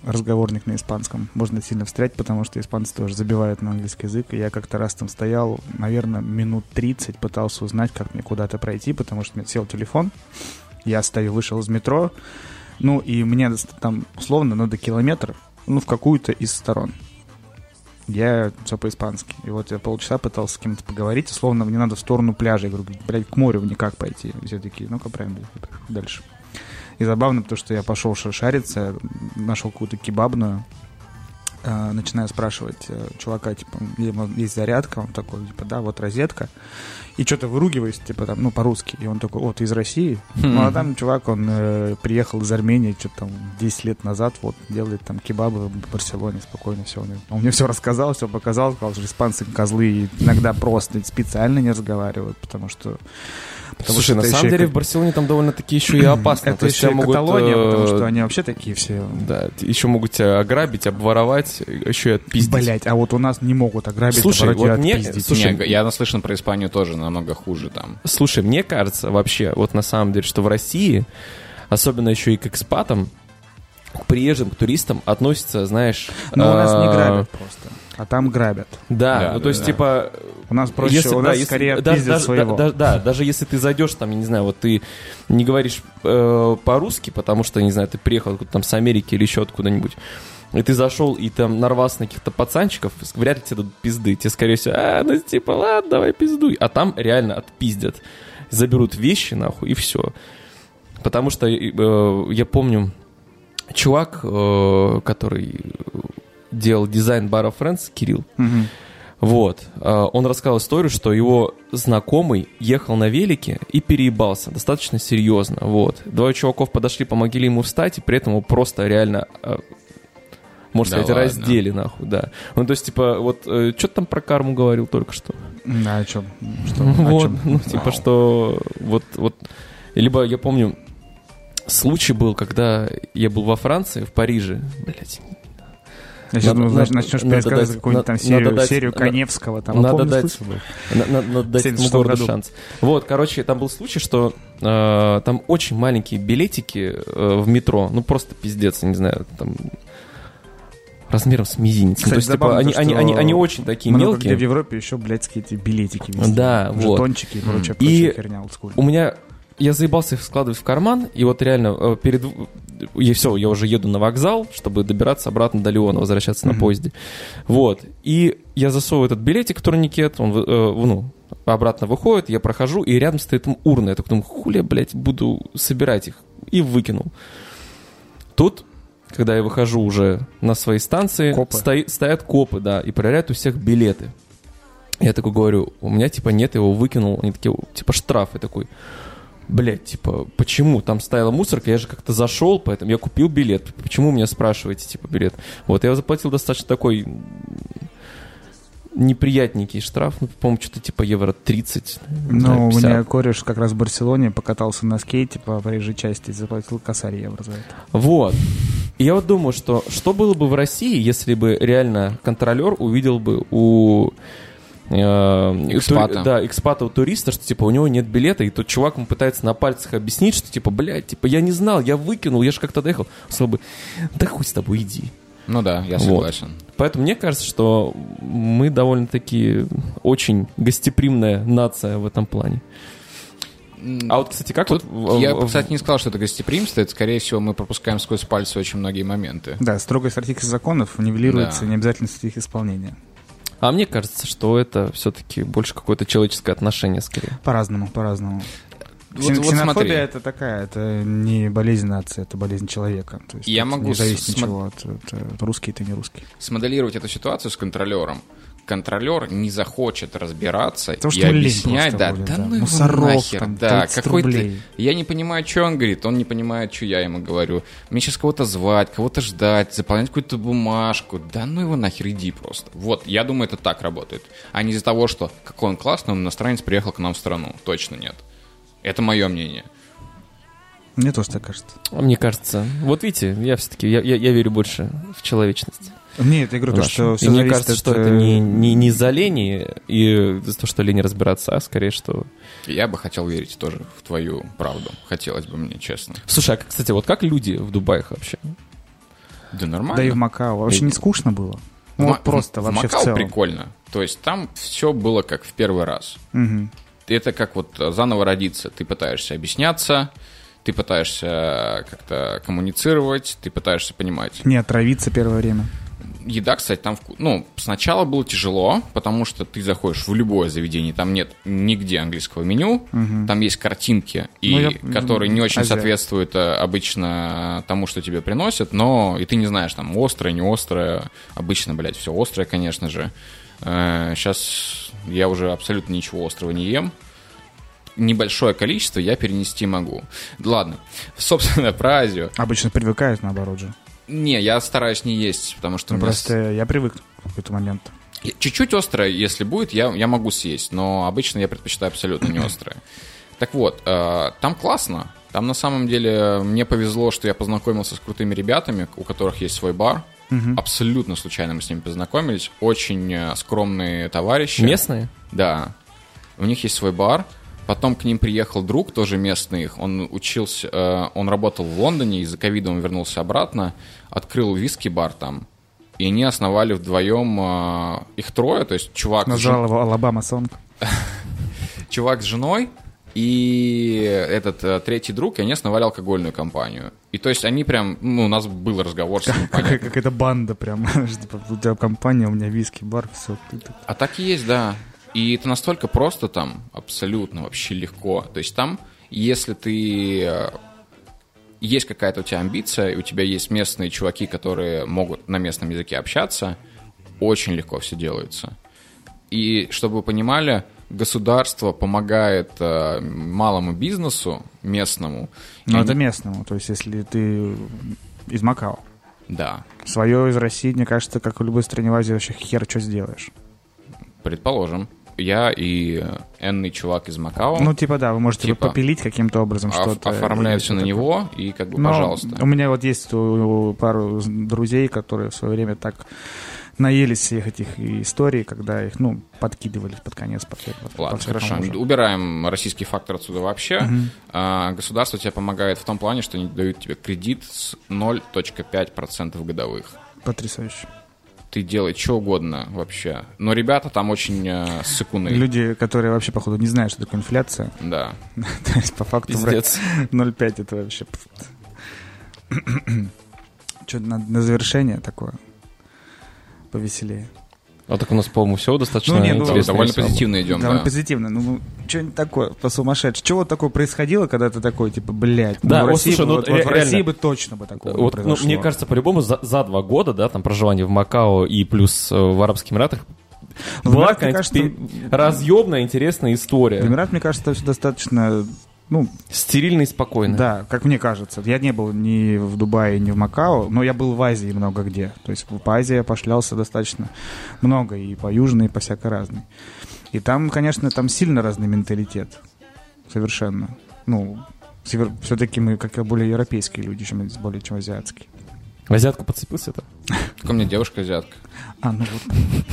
разговорник на испанском. Можно сильно встрять, потому что испанцы тоже забивают на английский язык. И я как-то раз там стоял, наверное, минут 30, пытался узнать, как мне куда-то пройти, потому что у меня сел телефон. Я стою, вышел из метро. Ну, и мне там, условно, надо километр, ну, в какую-то из сторон. Я все по-испански. И вот я полчаса пытался с кем-то поговорить. Условно, мне надо в сторону пляжа. Я говорю, блядь, к морю никак пойти. Все такие, ну-ка, прям дальше. И забавно, потому что я пошел шариться, нашел какую-то кебабную, э, начинаю спрашивать э, чувака, типа, «Е- мо- есть зарядка? Он такой, типа, да, вот розетка. И что-то выругиваюсь, типа, там, ну, по-русски. И он такой, о, ты из России? Ну, а там чувак, он э, приехал из Армении, что-то там 10 лет назад, вот, делает там кебабы в Барселоне, спокойно все. Он мне все рассказал, все показал, сказал, что испанцы козлы иногда просто специально не разговаривают, потому что... потому Слушай, что на самом еще деле в Барселоне там довольно-таки еще и опасно. это То есть еще могут, Каталония, э, потому что они вообще такие все. Да, еще могут тебя ограбить, обворовать, еще и отпиздить. Блять, а вот у нас не могут ограбить, Слушай, вот мне- слушай, Не, я наслышан про Испанию тоже намного хуже там. Слушай, мне кажется вообще, вот на самом деле, что в России, особенно еще и к экспатам, к приезжим, к туристам относятся, знаешь... Но Ну, у нас не а, грабят просто, а там грабят. Да, Да, ну да, то есть, да. типа, У нас проще, если, у да, нас если- скорее да, пиздят даже, своего. Да, да, да, даже если ты зайдешь там, я не знаю, вот ты не говоришь э, по-русски, потому что, не знаю, ты приехал откуда там с Америки или еще откуда-нибудь, и ты зашел и там нарвался на каких-то пацанчиков, вряд ли тебе дадут пизды. Тебе, скорее всего, а, ну типа, ладно, давай пиздуй. А там реально отпиздят. Заберут вещи, нахуй, и все. Потому что э, я помню, чувак, э, который делал дизайн бара Friends, Кирилл, Мгм. вот. а, Он рассказал историю, что его знакомый ехал на велике и переебался достаточно серьезно. Вот. Двое чуваков подошли, помогли ему встать, и при этом его просто реально, а, можно Да сказать, ладно. раздели, нахуй, да. Ну, то есть, типа, вот, что ты там про карму говорил только что? Да, о чем? Что? О Вот, чем? ну, типа, что вот, вот, либо я помню, случай был, когда я был во Франции, в Париже, блядь, Я сейчас Надо- думаю, надо- начнешь надо пересказывать какую-нибудь там надо серию, дать- серию Коневского. Там, надо дать- слышал был? На- на- Надо дать этому 76 городу году. шанс. Вот, короче, там был случай, что э, там очень маленькие билетики э, в метро, ну просто пиздец, не знаю, там размером с мизинец. Ну, Кстати, то есть, типа, они, то, они, они, они очень такие Много мелкие. где в Европе еще блядские эти билетики везде. Да, вот. Жетончики и прочая, И прочая херня олдскульная. У меня я заебался их складывать в карман, и вот реально э, перед... И все, я уже еду на вокзал, чтобы добираться обратно до Леона, возвращаться на Мгм. поезде. Вот. И я засовываю этот билетик в турникет, он, э, ну, обратно выходит, я прохожу, и рядом стоит урна. Я такой думаю, хули, блядь, буду собирать их. И выкинул. Тут, когда я выхожу уже на своей станции, Копы. стои- стоят копы, да, и проверяют у всех билеты. Я такой говорю, у меня типа нет, его выкинул. Они такие, типа штраф. Я такой, блядь, типа, почему? Там стояла мусорка, я же как-то зашел, поэтому я купил билет. Почему меня спрашиваете, типа, билет? Вот, я заплатил достаточно такой неприятненький штраф, ну, по-моему, что-то типа евро 30. не знаю, Ну, у 50. меня кореш как раз в Барселоне покатался на скейте по проезжей части и заплатил косарь евро за это. Вот. И я вот думаю, что что было бы в России, если бы реально контролер увидел бы у Экспата. тури- да, экспата у туриста, что типа у него нет билета, и тот чувак ему пытается на пальцах объяснить, что типа, блядь, типа я не знал, я выкинул, я же как-то доехал. Бы, да хуй с тобой, иди. Ну да, я Вот. согласен. Поэтому мне кажется, что мы довольно-таки очень гостеприимная нация в этом плане. А вот, кстати, как Тут вот... в- я, кстати, не сказал, что это гостеприимство. Это, скорее всего, мы пропускаем сквозь пальцы очень многие моменты. Да, строгость артикля законов нивелируется Да. необязательность их исполнения. А мне кажется, что это все-таки больше какое-то человеческое отношение скорее. По-разному, по-разному. Вот, Ксен- вот смотри. это такая, это не болезнь нации, это болезнь человека. То есть Я могу не зависит с- ничего от, от- от русский ты не русский. Смоделировать эту ситуацию с контролером. Контролер не захочет разбираться Потому и объяснять, да, будет, да, да. ну его Мусоров нахер, там, да, 30 какой-то... рублей. Я не понимаю, что он говорит, он не понимает, что я ему говорю. Мне сейчас кого-то звать, кого-то ждать, заполнять какую-то бумажку. Да ну его нахер, иди просто. Вот, я думаю, это так работает. А не из-за того, что какой он классный, он иностранец приехал к нам в страну. Точно нет. Это мое мнение. Мне тоже так кажется. А Мне кажется, вот видите, я все-таки, я, я, я верю больше в человечность. Нет, я говорю, то, что И все мне кажется, от, что это не, не, не за лени и за то, что лень разбираться, а скорее, что... Я бы хотел верить тоже в твою правду. Хотелось бы мне, честно. Слушай, а, кстати, вот как люди в Дубаях вообще? Да нормально. Да и в Макао. Вообще не скучно было. Ну, В вот просто в вообще в Макао целом. прикольно. То есть там все было как в первый раз. Мгм. Это как вот заново родиться. Ты пытаешься объясняться, ты пытаешься как-то коммуницировать, ты пытаешься понимать. Не отравиться первое время. Еда, кстати, там вку- ну, сначала было тяжело, потому что ты заходишь в любое заведение, там нет нигде английского меню, там есть картинки, и, Ну, я- которые не очень азиат. соответствуют э, обычно тому, что тебе приносят, но и ты не знаешь, там, острое, не острое, обычно, блядь, все острое, конечно же. Сейчас я уже абсолютно ничего острого не ем, небольшое количество я перенести могу. Ладно, собственно, про Азию. Обычно привыкают, наоборот же. Не, я стараюсь не есть, потому что Ну, меня просто я привык в какой-то момент. Чуть-чуть острое, если будет, я, я могу съесть, но обычно я предпочитаю абсолютно не острое. Так вот, э, там классно. Там на самом деле мне повезло, что я познакомился с крутыми ребятами, у которых есть свой бар. Абсолютно случайно мы с ними познакомились. Очень э, скромные товарищи. Местные? Да. У них есть свой бар. Потом к ним приехал друг, тоже местный их. Он учился, э, он работал в Лондоне, из-за ковида он вернулся обратно, открыл виски-бар там. И они основали вдвоем э, их трое, то есть чувак... с Назвал его Алабама Сонг. чувак с женой и этот э, третий друг, и они основали алкогольную компанию. И то есть они прям, ну, у нас был разговор с ними, Как-. Какая-то банда прям. Типа, У тебя компания, у меня виски, бар, все. А так и есть, да. И это настолько просто там, абсолютно вообще легко. То есть там, если ты... э, Есть какая-то у тебя амбиция, и у тебя есть местные чуваки, которые могут на местном языке общаться, очень легко все делается. И чтобы вы понимали, государство помогает э, малому бизнесу местному. И Но они- это местному. То есть, если ты из Макао. Да, Свое из России, мне кажется, как в любой стране в Азии, вообще хер что сделаешь. предположим. Я и энный чувак из Макао Ну, типа, да, вы можете Типа, попилить каким-то образом оф- что-то. оформляю или все на что-то него, и как бы, Но пожалуйста. У меня вот есть пару друзей, которые в свое время так наелись всех этих историй, когда их, ну, подкидывали под конец. По, по- Ладно, по всякому хорошо. уже. Убираем российский фактор отсюда вообще. А, государство тебе помогает в том плане, что они дают тебе кредит с 0,5% годовых. Потрясающе. Ты делай что угодно вообще. Но ребята там очень э, ссыкуны. Люди, которые вообще, походу, не знают, что такое инфляция. Да. То есть, по факту, Пиздец. 0,5 это вообще... Что, на, на завершение такое? Повеселее. А так у нас, по-моему, все достаточно Ну, не, ну, интересно. Довольно позитивно идем, Довольно да. позитивно. Ну, что-нибудь такое, по сумасшедшему. Чего вот такое происходило, когда ты такой, типа, блядь, Да, ну, в России, слушай, бы- ну, вот, ре- вот в России бы точно бы такого не Вот, ну, мне кажется, по-любому за, за два года, да, там проживания в Макао и плюс э, в Арабских Эмиратах Ну, в была Эмиратах, мне какая-то разъемная, интересная история. Эмират, мне кажется, это все достаточно, ну, Стильно и спокойно. да, как мне кажется. Я не был ни в Дубае, ни в Макао, но я был в Азии много где. То есть по Азии я пошлялся достаточно много, и по южной, и по всякой разной. И там, конечно, там сильно разный менталитет. Совершенно. Ну, все-таки мы как более европейские люди, чем более чем азиатские. В азиатку подцепился-то? Как у меня девушка азиатка. А, ну вот.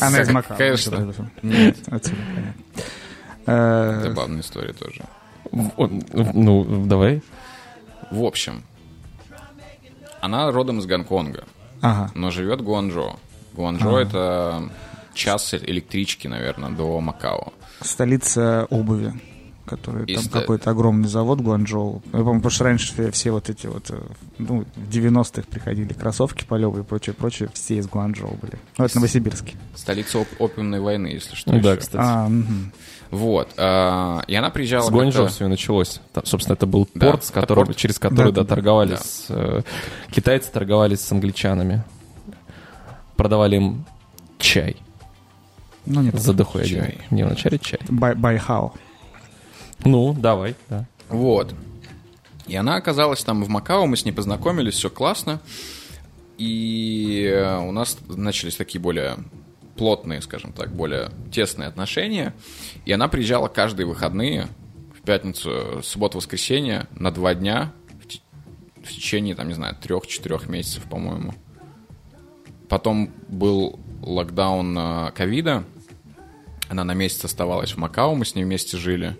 Она из Макао. Конечно. Нет. Отсюда, понятно. Э, Забавная история тоже. В- Ну, давай. В общем, она родом из Гонконга, Ага. но живет в Гуанчжоу. Гуанчжоу это час электрички, наверное, до Макао. Столица обуви, который И там ста- какой-то огромный завод Гуанчжоу. Я помню, потому что раньше все, вот эти вот, э, ну, в 90-х приходили кроссовки полевые и прочее, прочее, все из Гуанчжоу были. Ну, это Новосибирске. Столица оп- опиумной войны, если что. Ну да, кстати. А, мгм. Вот. а, И она приезжала... С Гуанчжоу все и началось. Там, собственно, это был Да, порт, с которого, порт. через который Да, да, да, торговали да. с... э, китайцы торговались с англичанами. Продавали им чай. Ну, нет. За один. Чай. Не, вначале чай. Бай- Байхао. Ну, давай, да. Вот. И она оказалась там в Макао, мы с ней познакомились, все классно. И э, у нас начались такие более плотные, скажем так, более тесные отношения. И она приезжала каждые выходные, в пятницу, субботу, воскресенье, на два дня, в, в течение, там, не знаю, трех-четырех месяцев, по-моему. Потом был локдаун э, ковида. Она на месяц оставалась в Макао, мы с ней вместе жили.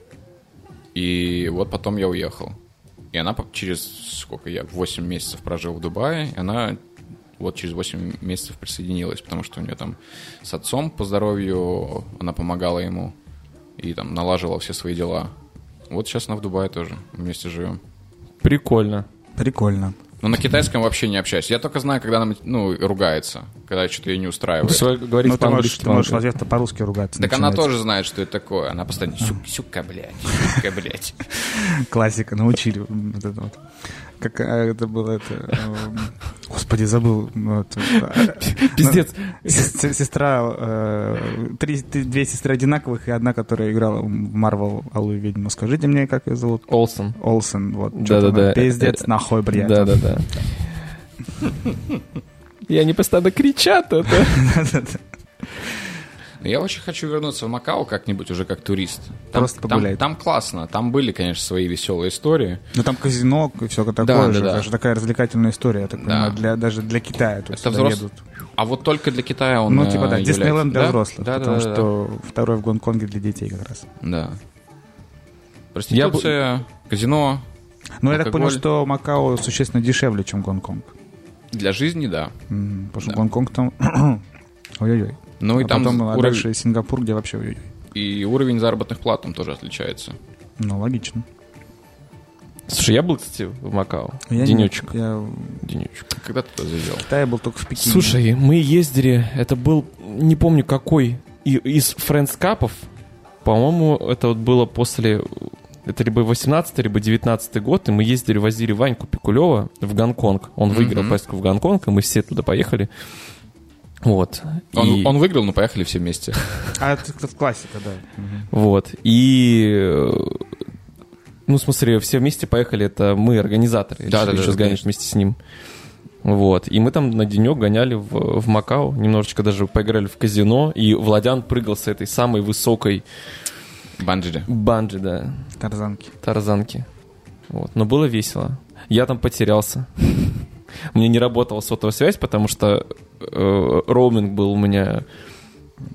И вот потом я уехал. И она через сколько я, 8 месяцев прожил в Дубае, и она вот через 8 месяцев присоединилась, потому что у нее там с отцом по здоровью, она помогала ему и там налаживала все свои дела. Вот сейчас она в Дубае тоже, вместе живем. Прикольно. Прикольно. Но на китайском вообще не общаюсь. Я только знаю, когда она ну, ругается, когда что-то ее не устраивает. есть вы говорите Ну, ты можешь, ты можешь ответ по-русски ругаться. Так она начинается. тоже знает, что это такое. Она постоянно «Сюк- сюка, блядь, сюка, блядь. Классика, научили. Вот это вот. Как а, это было это... эм, Господи, забыл. Пиздец. Сес- Сестра, э, две сестры одинаковых и одна, которая играла в Марвел Алую ведьму. Скажите мне, как ее зовут? Олсен. Олсен, вот. Да-да-да. Пиздец, Э, нахуй, блядь. Да-да-да. И они постоянно кричат это. Но Я очень хочу вернуться в Макао как-нибудь уже как турист. Там, Просто там, погулять. там классно. Там были, конечно, свои веселые истории. Ну там казино и все такое Да, же. да, да. Даже такая развлекательная история, я так Да. понимаю, для, даже для Китая. Есть Это взрос- едут. А вот только для Китая он Ну, э, типа, да, является- Диснейленд для Да? взрослых. Да, да, потому да, да. что второй в Гонконге для детей как раз. Да. Проституция, казино. Ну, я так понял, что Макао существенно дешевле, чем Гонконг. Для жизни, да. М, Потому что Да. Гонконг там... Ой-ой-ой. Ну и а там потом а уровень, дальше Сингапур, где вообще и уровень заработных плат там тоже отличается. Ну, логично. Слушай, я был, кстати, в Макао. Я Денечек. нет, Я Денечек. Когда ты туда заезжал? Китае был только в Пекине. Слушай, мы ездили, это был, не помню какой, и- из Френдс Капов, по-моему, это вот было после, это либо 18 либо 19 год, и мы ездили, возили Ваньку Пикулева в Гонконг. Он выиграл Мгм. поездку в Гонконг, и мы все туда поехали. Вот. Он, И- он выиграл, но поехали все вместе. А это, это классика, да. Вот. И... э, Ну, в смысле, все вместе поехали, это мы, организаторы. Да, да, еще да, сгонять вместе с ним. Вот. И мы там на денек гоняли в, в Макао, немножечко даже поиграли в казино, и Владян прыгал с этой самой высокой Банджи. банджи, да, Тарзанки. тарзанки. Вот. Но было весело. Я там потерялся. Мне не работала сотовая связь, потому что э, роуминг был у меня...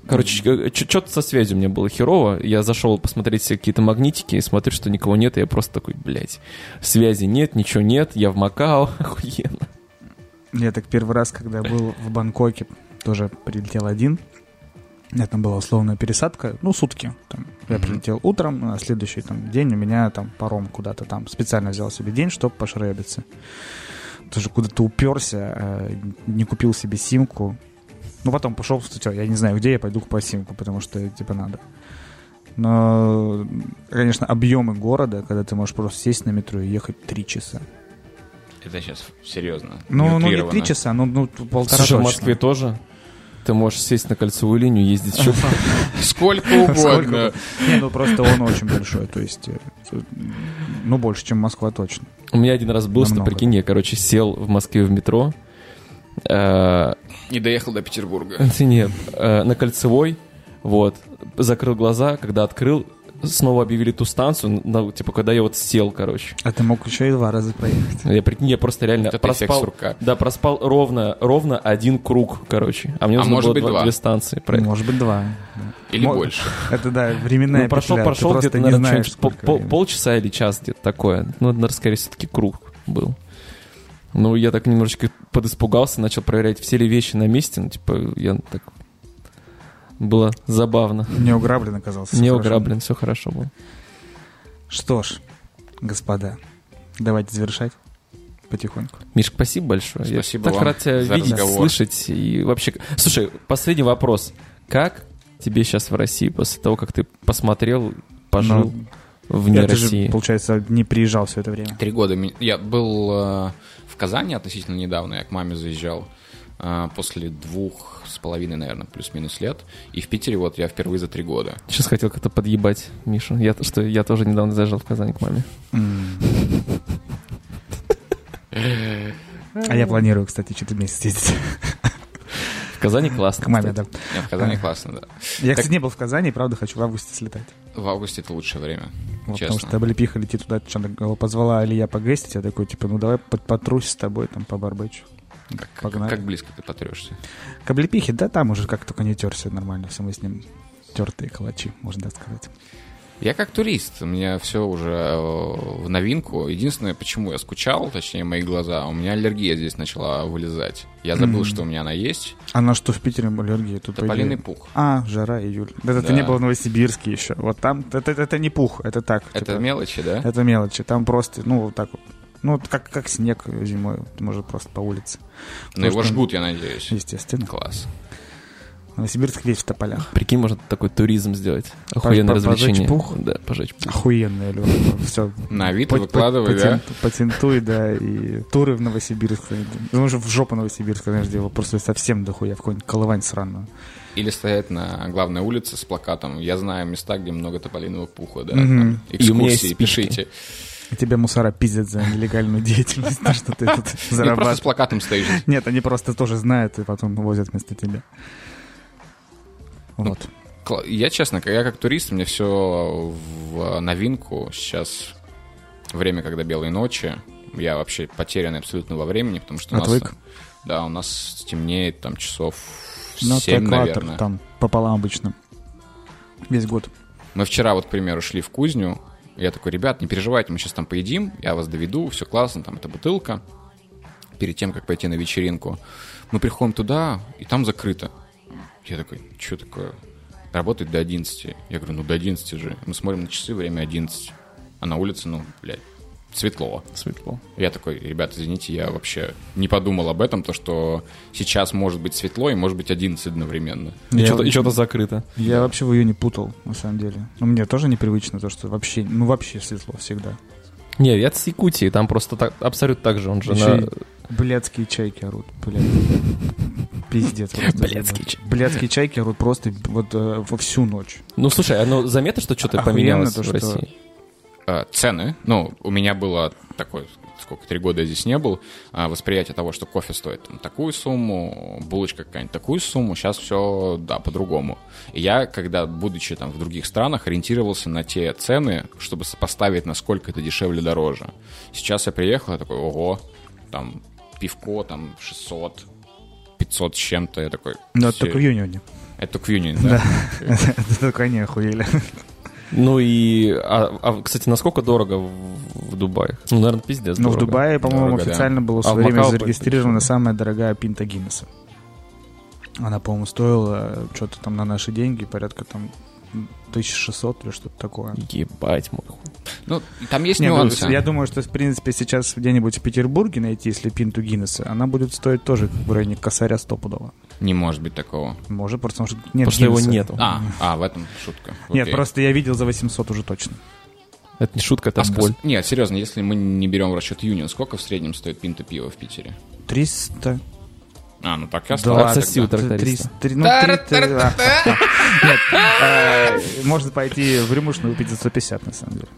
Короче, что-то со связью мне было херово. Я зашел посмотреть все какие-то магнитики и смотрю, что никого нет. И я просто такой, блядь, связи нет, ничего нет. Я в Макао, охуенно. Я так первый раз, когда был в Бангкоке, тоже прилетел один. У меня там была условная пересадка, ну, сутки. Там, я прилетел утром, а следующий там, день у меня там паром куда-то там. Специально взял себе день, чтобы пошребиться. Тоже куда-то уперся, э, не купил себе симку. Ну, потом пошел, всё, я не знаю, где я пойду по симку, потому что, типа, надо. Но, конечно, объемы города, когда ты можешь просто сесть на метро и ехать три часа. Это сейчас серьезно. Ну, ну не утрированно. три часа, ну, ну полтора Слушай, в. Москве тоже. Ты можешь сесть на кольцевую линию, ездить еще. Сколько Сколько? угодно. Не, ну просто он очень большой, то есть, э, ну, больше, чем Москва точно. У меня один раз был, что, прикинь, я, короче, сел в Москве в метро. э, Не доехал до Петербурга. Нет, э, на кольцевой, вот, закрыл глаза, когда открыл, снова объявили ту станцию, на- типа, когда я вот сел, короче. А ты мог еще и два раза проехать. Я, прикинь, я просто реально Вот проспал, да, проспал ровно, ровно один круг, короче. А мне А нужно может было быть, два- два. две станции проехать. Может быть, два. да. Или Мо- больше. Это, да, временная Ну, прошел, петля. прошел где-то, не наверное, знаешь, пол- времени. полчаса или час, где-то такое. Ну, наверное, скорее все-таки круг был. Ну, я так немножечко подиспугался, начал проверять, все ли вещи на месте. Ну, типа, я так... Было забавно. Не уграблен оказался. Не хорошо. уграблен, все хорошо было. Что ж, господа, давайте завершать потихоньку. Мишка, спасибо большое. Спасибо Я так вам рад тебя видеть, разговор. слышать. И вообще... Слушай, последний вопрос. Как тебе сейчас в России после того, как ты посмотрел, пожил Ну, вне ты же, России? получается, не приезжал все это время. Три года. Я был э, в Казани относительно недавно, я к маме заезжал э, после двух с половиной, наверное, плюс-минус лет. И в Питере вот я впервые за три года. Сейчас хотел как-то подъебать Мишу. Я, что я тоже недавно заезжал в Казань к маме. А я планирую, кстати, через месяц ездить В Казани классно. к маме, кстати. да. В Казани классно, да. Я, Так- кстати, не был в Казани, правда, хочу в августе слетать. В августе это лучшее время. Вот, Честно. потому что облепиха летит туда, что-то позвала Алия погостить, я такой, типа, ну давай под- потрусь с тобой, там, по барбечу. Погнали. Как близко ты потрешься. К облепихе, да, там уже как только не терся нормально, все мы с ним тертые калачи, можно так сказать. Я как турист, у меня все уже э, в новинку. Единственное, почему я скучал, точнее, мои глаза, у меня аллергия здесь начала вылезать. Я забыл, что у меня она есть. А на что в Питере аллергия? Тут по Тополиный идее- пух. А, жара, июль. Это Да. не был в Новосибирске еще. Вот там, это, это не пух, это так. Это типа, мелочи, да? это мелочи. Там просто, ну, вот так вот. Ну, вот как, как снег зимой, может просто по улице. Но его Просто- жгут, я надеюсь. Естественно. Класс. Новосибирск весь в тополях. Прикинь, можно такой туризм сделать. Охуенное Пож- пожечь развлечение. пух? Да, пожечь пух. Охуенные люди. Все. На Авито выкладывай, да? Патентуй, да, и туры в Новосибирск. Ну, уже в жопу Новосибирск, знаешь, где его просто совсем дохуя, в какой-нибудь колывань сраную. Или стоять на главной улице с плакатом «Я знаю места, где много тополиного пуха», да? Экскурсии, пишите. И тебя мусора пиздят за нелегальную деятельность, то, что ты тут Или просто с зарабатываешь. плакатом стоишь. Нет, они просто тоже знают и потом возят вместо тебя. Вот. Кла- Я, честно, я как турист, мне все в новинку. Сейчас время, когда белые ночи. Я вообще потерянный абсолютно во времени, потому что у нас... Отвык? Да, у нас темнеет там часов Ну, 7, экватор наверное. там пополам обычно. Весь год. Мы вчера, вот, к примеру, шли в кузню, Я такой, ребят, не переживайте, мы сейчас там поедим, я вас доведу, все классно, там эта бутылка. Перед тем, как пойти на вечеринку. Мы приходим туда, и там закрыто. Я такой, что такое? Работает до 11. Я говорю, ну до 11 же. Мы смотрим на часы, время 11. А на улице, ну, блядь, светло. Светло. Я такой, ребят, извините, я вообще не подумал об этом, то, что сейчас может быть светло и может быть 11 одновременно. И что-то, и что-то закрыто. Я вообще в июне путал, на самом деле. Ну, мне тоже непривычно то, что вообще, ну, вообще светло всегда. Не, я с Якутии, там просто так, абсолютно так же, он же Еще на... блядские чайки орут, блядь. Пиздец просто. Блядские чайки. Блядские чайки орут просто вот э, во всю ночь. Ну, слушай, оно заметно, что что-то поменялось то, в России? Э, цены, ну, у меня было такое, сколько, три года я здесь не был, а, восприятие того, что кофе стоит там, такую сумму, булочка какая-нибудь такую сумму, сейчас все, да, по-другому. И я, когда, будучи там в других странах, ориентировался на те цены, чтобы сопоставить, насколько это дешевле, дороже. Сейчас я приехал, я такой, ого, там, пивко, там, 600, 500 с чем-то, я такой... Но это «Всё, только в июне. Это только в июне, да? Это только они охуели. Ну и, а, а, кстати, насколько дорого в, в Дубае? Ну, наверное, пиздец Но в. Дубае, по-моему, Дорого, да. официально было в А свое время Макао зарегистрирована почему? самая дорогая пинта Гиннесса. Она, по-моему, стоила что-то там на наши деньги, порядка там 1600 или что-то такое. Ебать, мой хуй. Ну, там есть Не, ну, нюансы. я думаю, что, в принципе, сейчас где-нибудь в Петербурге найти, если пинту Гиннесса, она будет стоить тоже в районе косаря стопудово. Не может быть такого. Может, потому что нет Потому что его Гиннесса. нету. А, а, в этом шутка. Нет, Окей. просто я видел за 800 уже точно. Это не шутка, это А боль. Нет, серьезно, если мы не берем в расчет Юнион, сколько в среднем стоит пинта пива в Питере? 300... А, ну так и Да Отсоси у тракториста. 300, три- ну, 300, а. Нет, э, можно пойти в Рюмушную выпить за 150, на самом деле.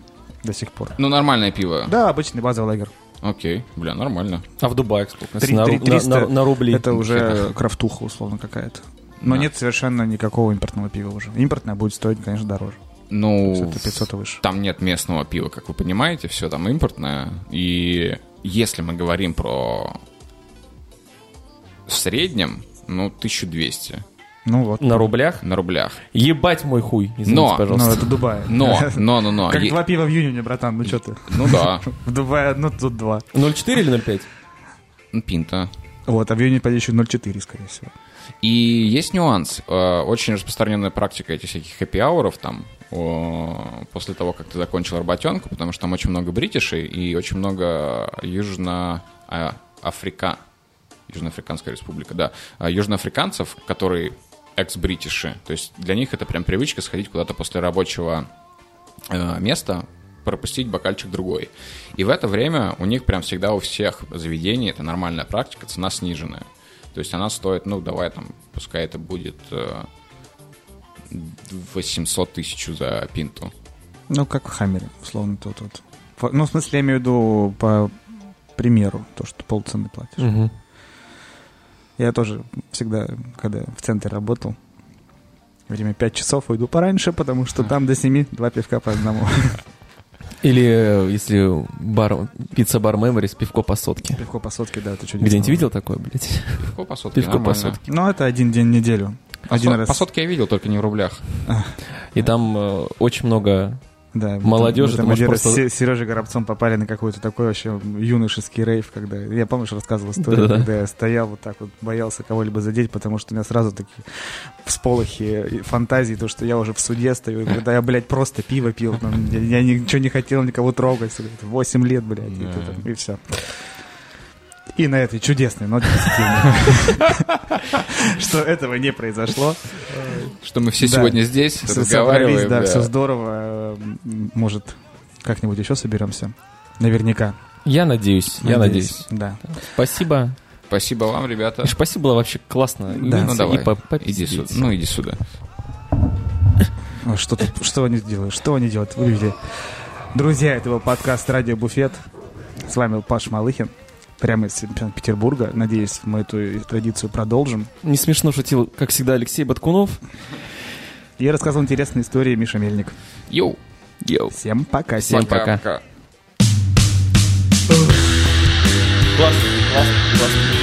До сих пор. Ну, нормальное пиво. Да, обычный базовый лагерь. Окей, бля, нормально. А в Дубае сколько? Три- на, три- ру- на- 300 на- на рубли. Это уже крафтуха, условно, какая-то. Но Да. нет совершенно никакого импортного пива уже. Импортное будет стоить, конечно, дороже. Ну, Это 500 и выше. там нет местного пива, как вы понимаете, все там импортное. И если мы говорим про в среднем, ну, 1200 Ну вот. На рублях? на рублях. Ебать мой хуй, извините, Но- Ну, пожалуйста. это Дубай. Но, но, но, но. Как е- два пива в июне, братан, ну что ты? Ну да, В Дубае одно, тут два. 0,4 или 0,5? ну, пинта. Вот, а в июне пойдет еще 0,4, скорее всего. И есть нюанс. Э, Очень распространенная практика этих всяких хэппи-ауров там после того, как ты закончил работенку, потому что там очень много бритишей и очень много южно-африка... Южноафриканская республика, да. А, Южноафриканцев, которые экс-бритиши. То есть для них это прям привычка сходить куда-то после рабочего э, места, пропустить бокальчик другой. И в это время у них прям всегда у всех заведений, это нормальная практика, цена сниженная. То есть она стоит, ну, давай там, пускай это будет э, 800 тысяч за пинту. Ну, как в Хаммере, условно, тут вот. Ну, в смысле, я имею в виду по примеру, то, что полцены платишь. Мгм. Я тоже всегда, когда в центре работал, время 5 часов уйду пораньше, потому что там до 7 два пивка по одному. Или э, если бар, пицца-бар Memories, пивко по сотке. Пивко по сотке, да, это чудесно. Где-нибудь видел такое, блядь? Пивко по сотке Пивко по нормально. сотке. Ну, это один день в неделю. По, Один со- раз. по сотке я видел, только не в рублях. И там э, очень много... Да, Молодежи, мы можешь один просто- с Сережей Горобцом попали на какой-то такой вообще юношеский рейв, когда... Я, помнишь, рассказывал историю, Да-да. когда я стоял вот так вот, боялся кого-либо задеть, потому что у меня сразу такие всполохи фантазии, то, что я уже в суде стою, когда я, блядь, просто пиво пил, там, я, я ничего не хотел никого трогать, 8 лет, блядь, и, Да. там- и все. И на этой чудесной ноте что этого не произошло. Что мы все сегодня здесь Все разговариваем. да, все здорово. Может, как-нибудь еще соберемся? Наверняка. Я надеюсь, я надеюсь. Да. Спасибо. Спасибо вам, ребята. Спасибо, было вообще классно. Да. Ну давай, иди сюда. Ну иди сюда. Что, тут, что они делают? Что они делают? Вы видели? Друзья, это был подкаст «Радио Буфет». С вами был Паш Малыхин. Прямо из Петербурга. Надеюсь, мы эту традицию продолжим. Не смешно шутил, как всегда, Алексей Баткунов. А рассказывал интересные истории Миша Мельник. Йоу. Йоу. Всем пока. Всем пока. Пока. Классно, классно, классно.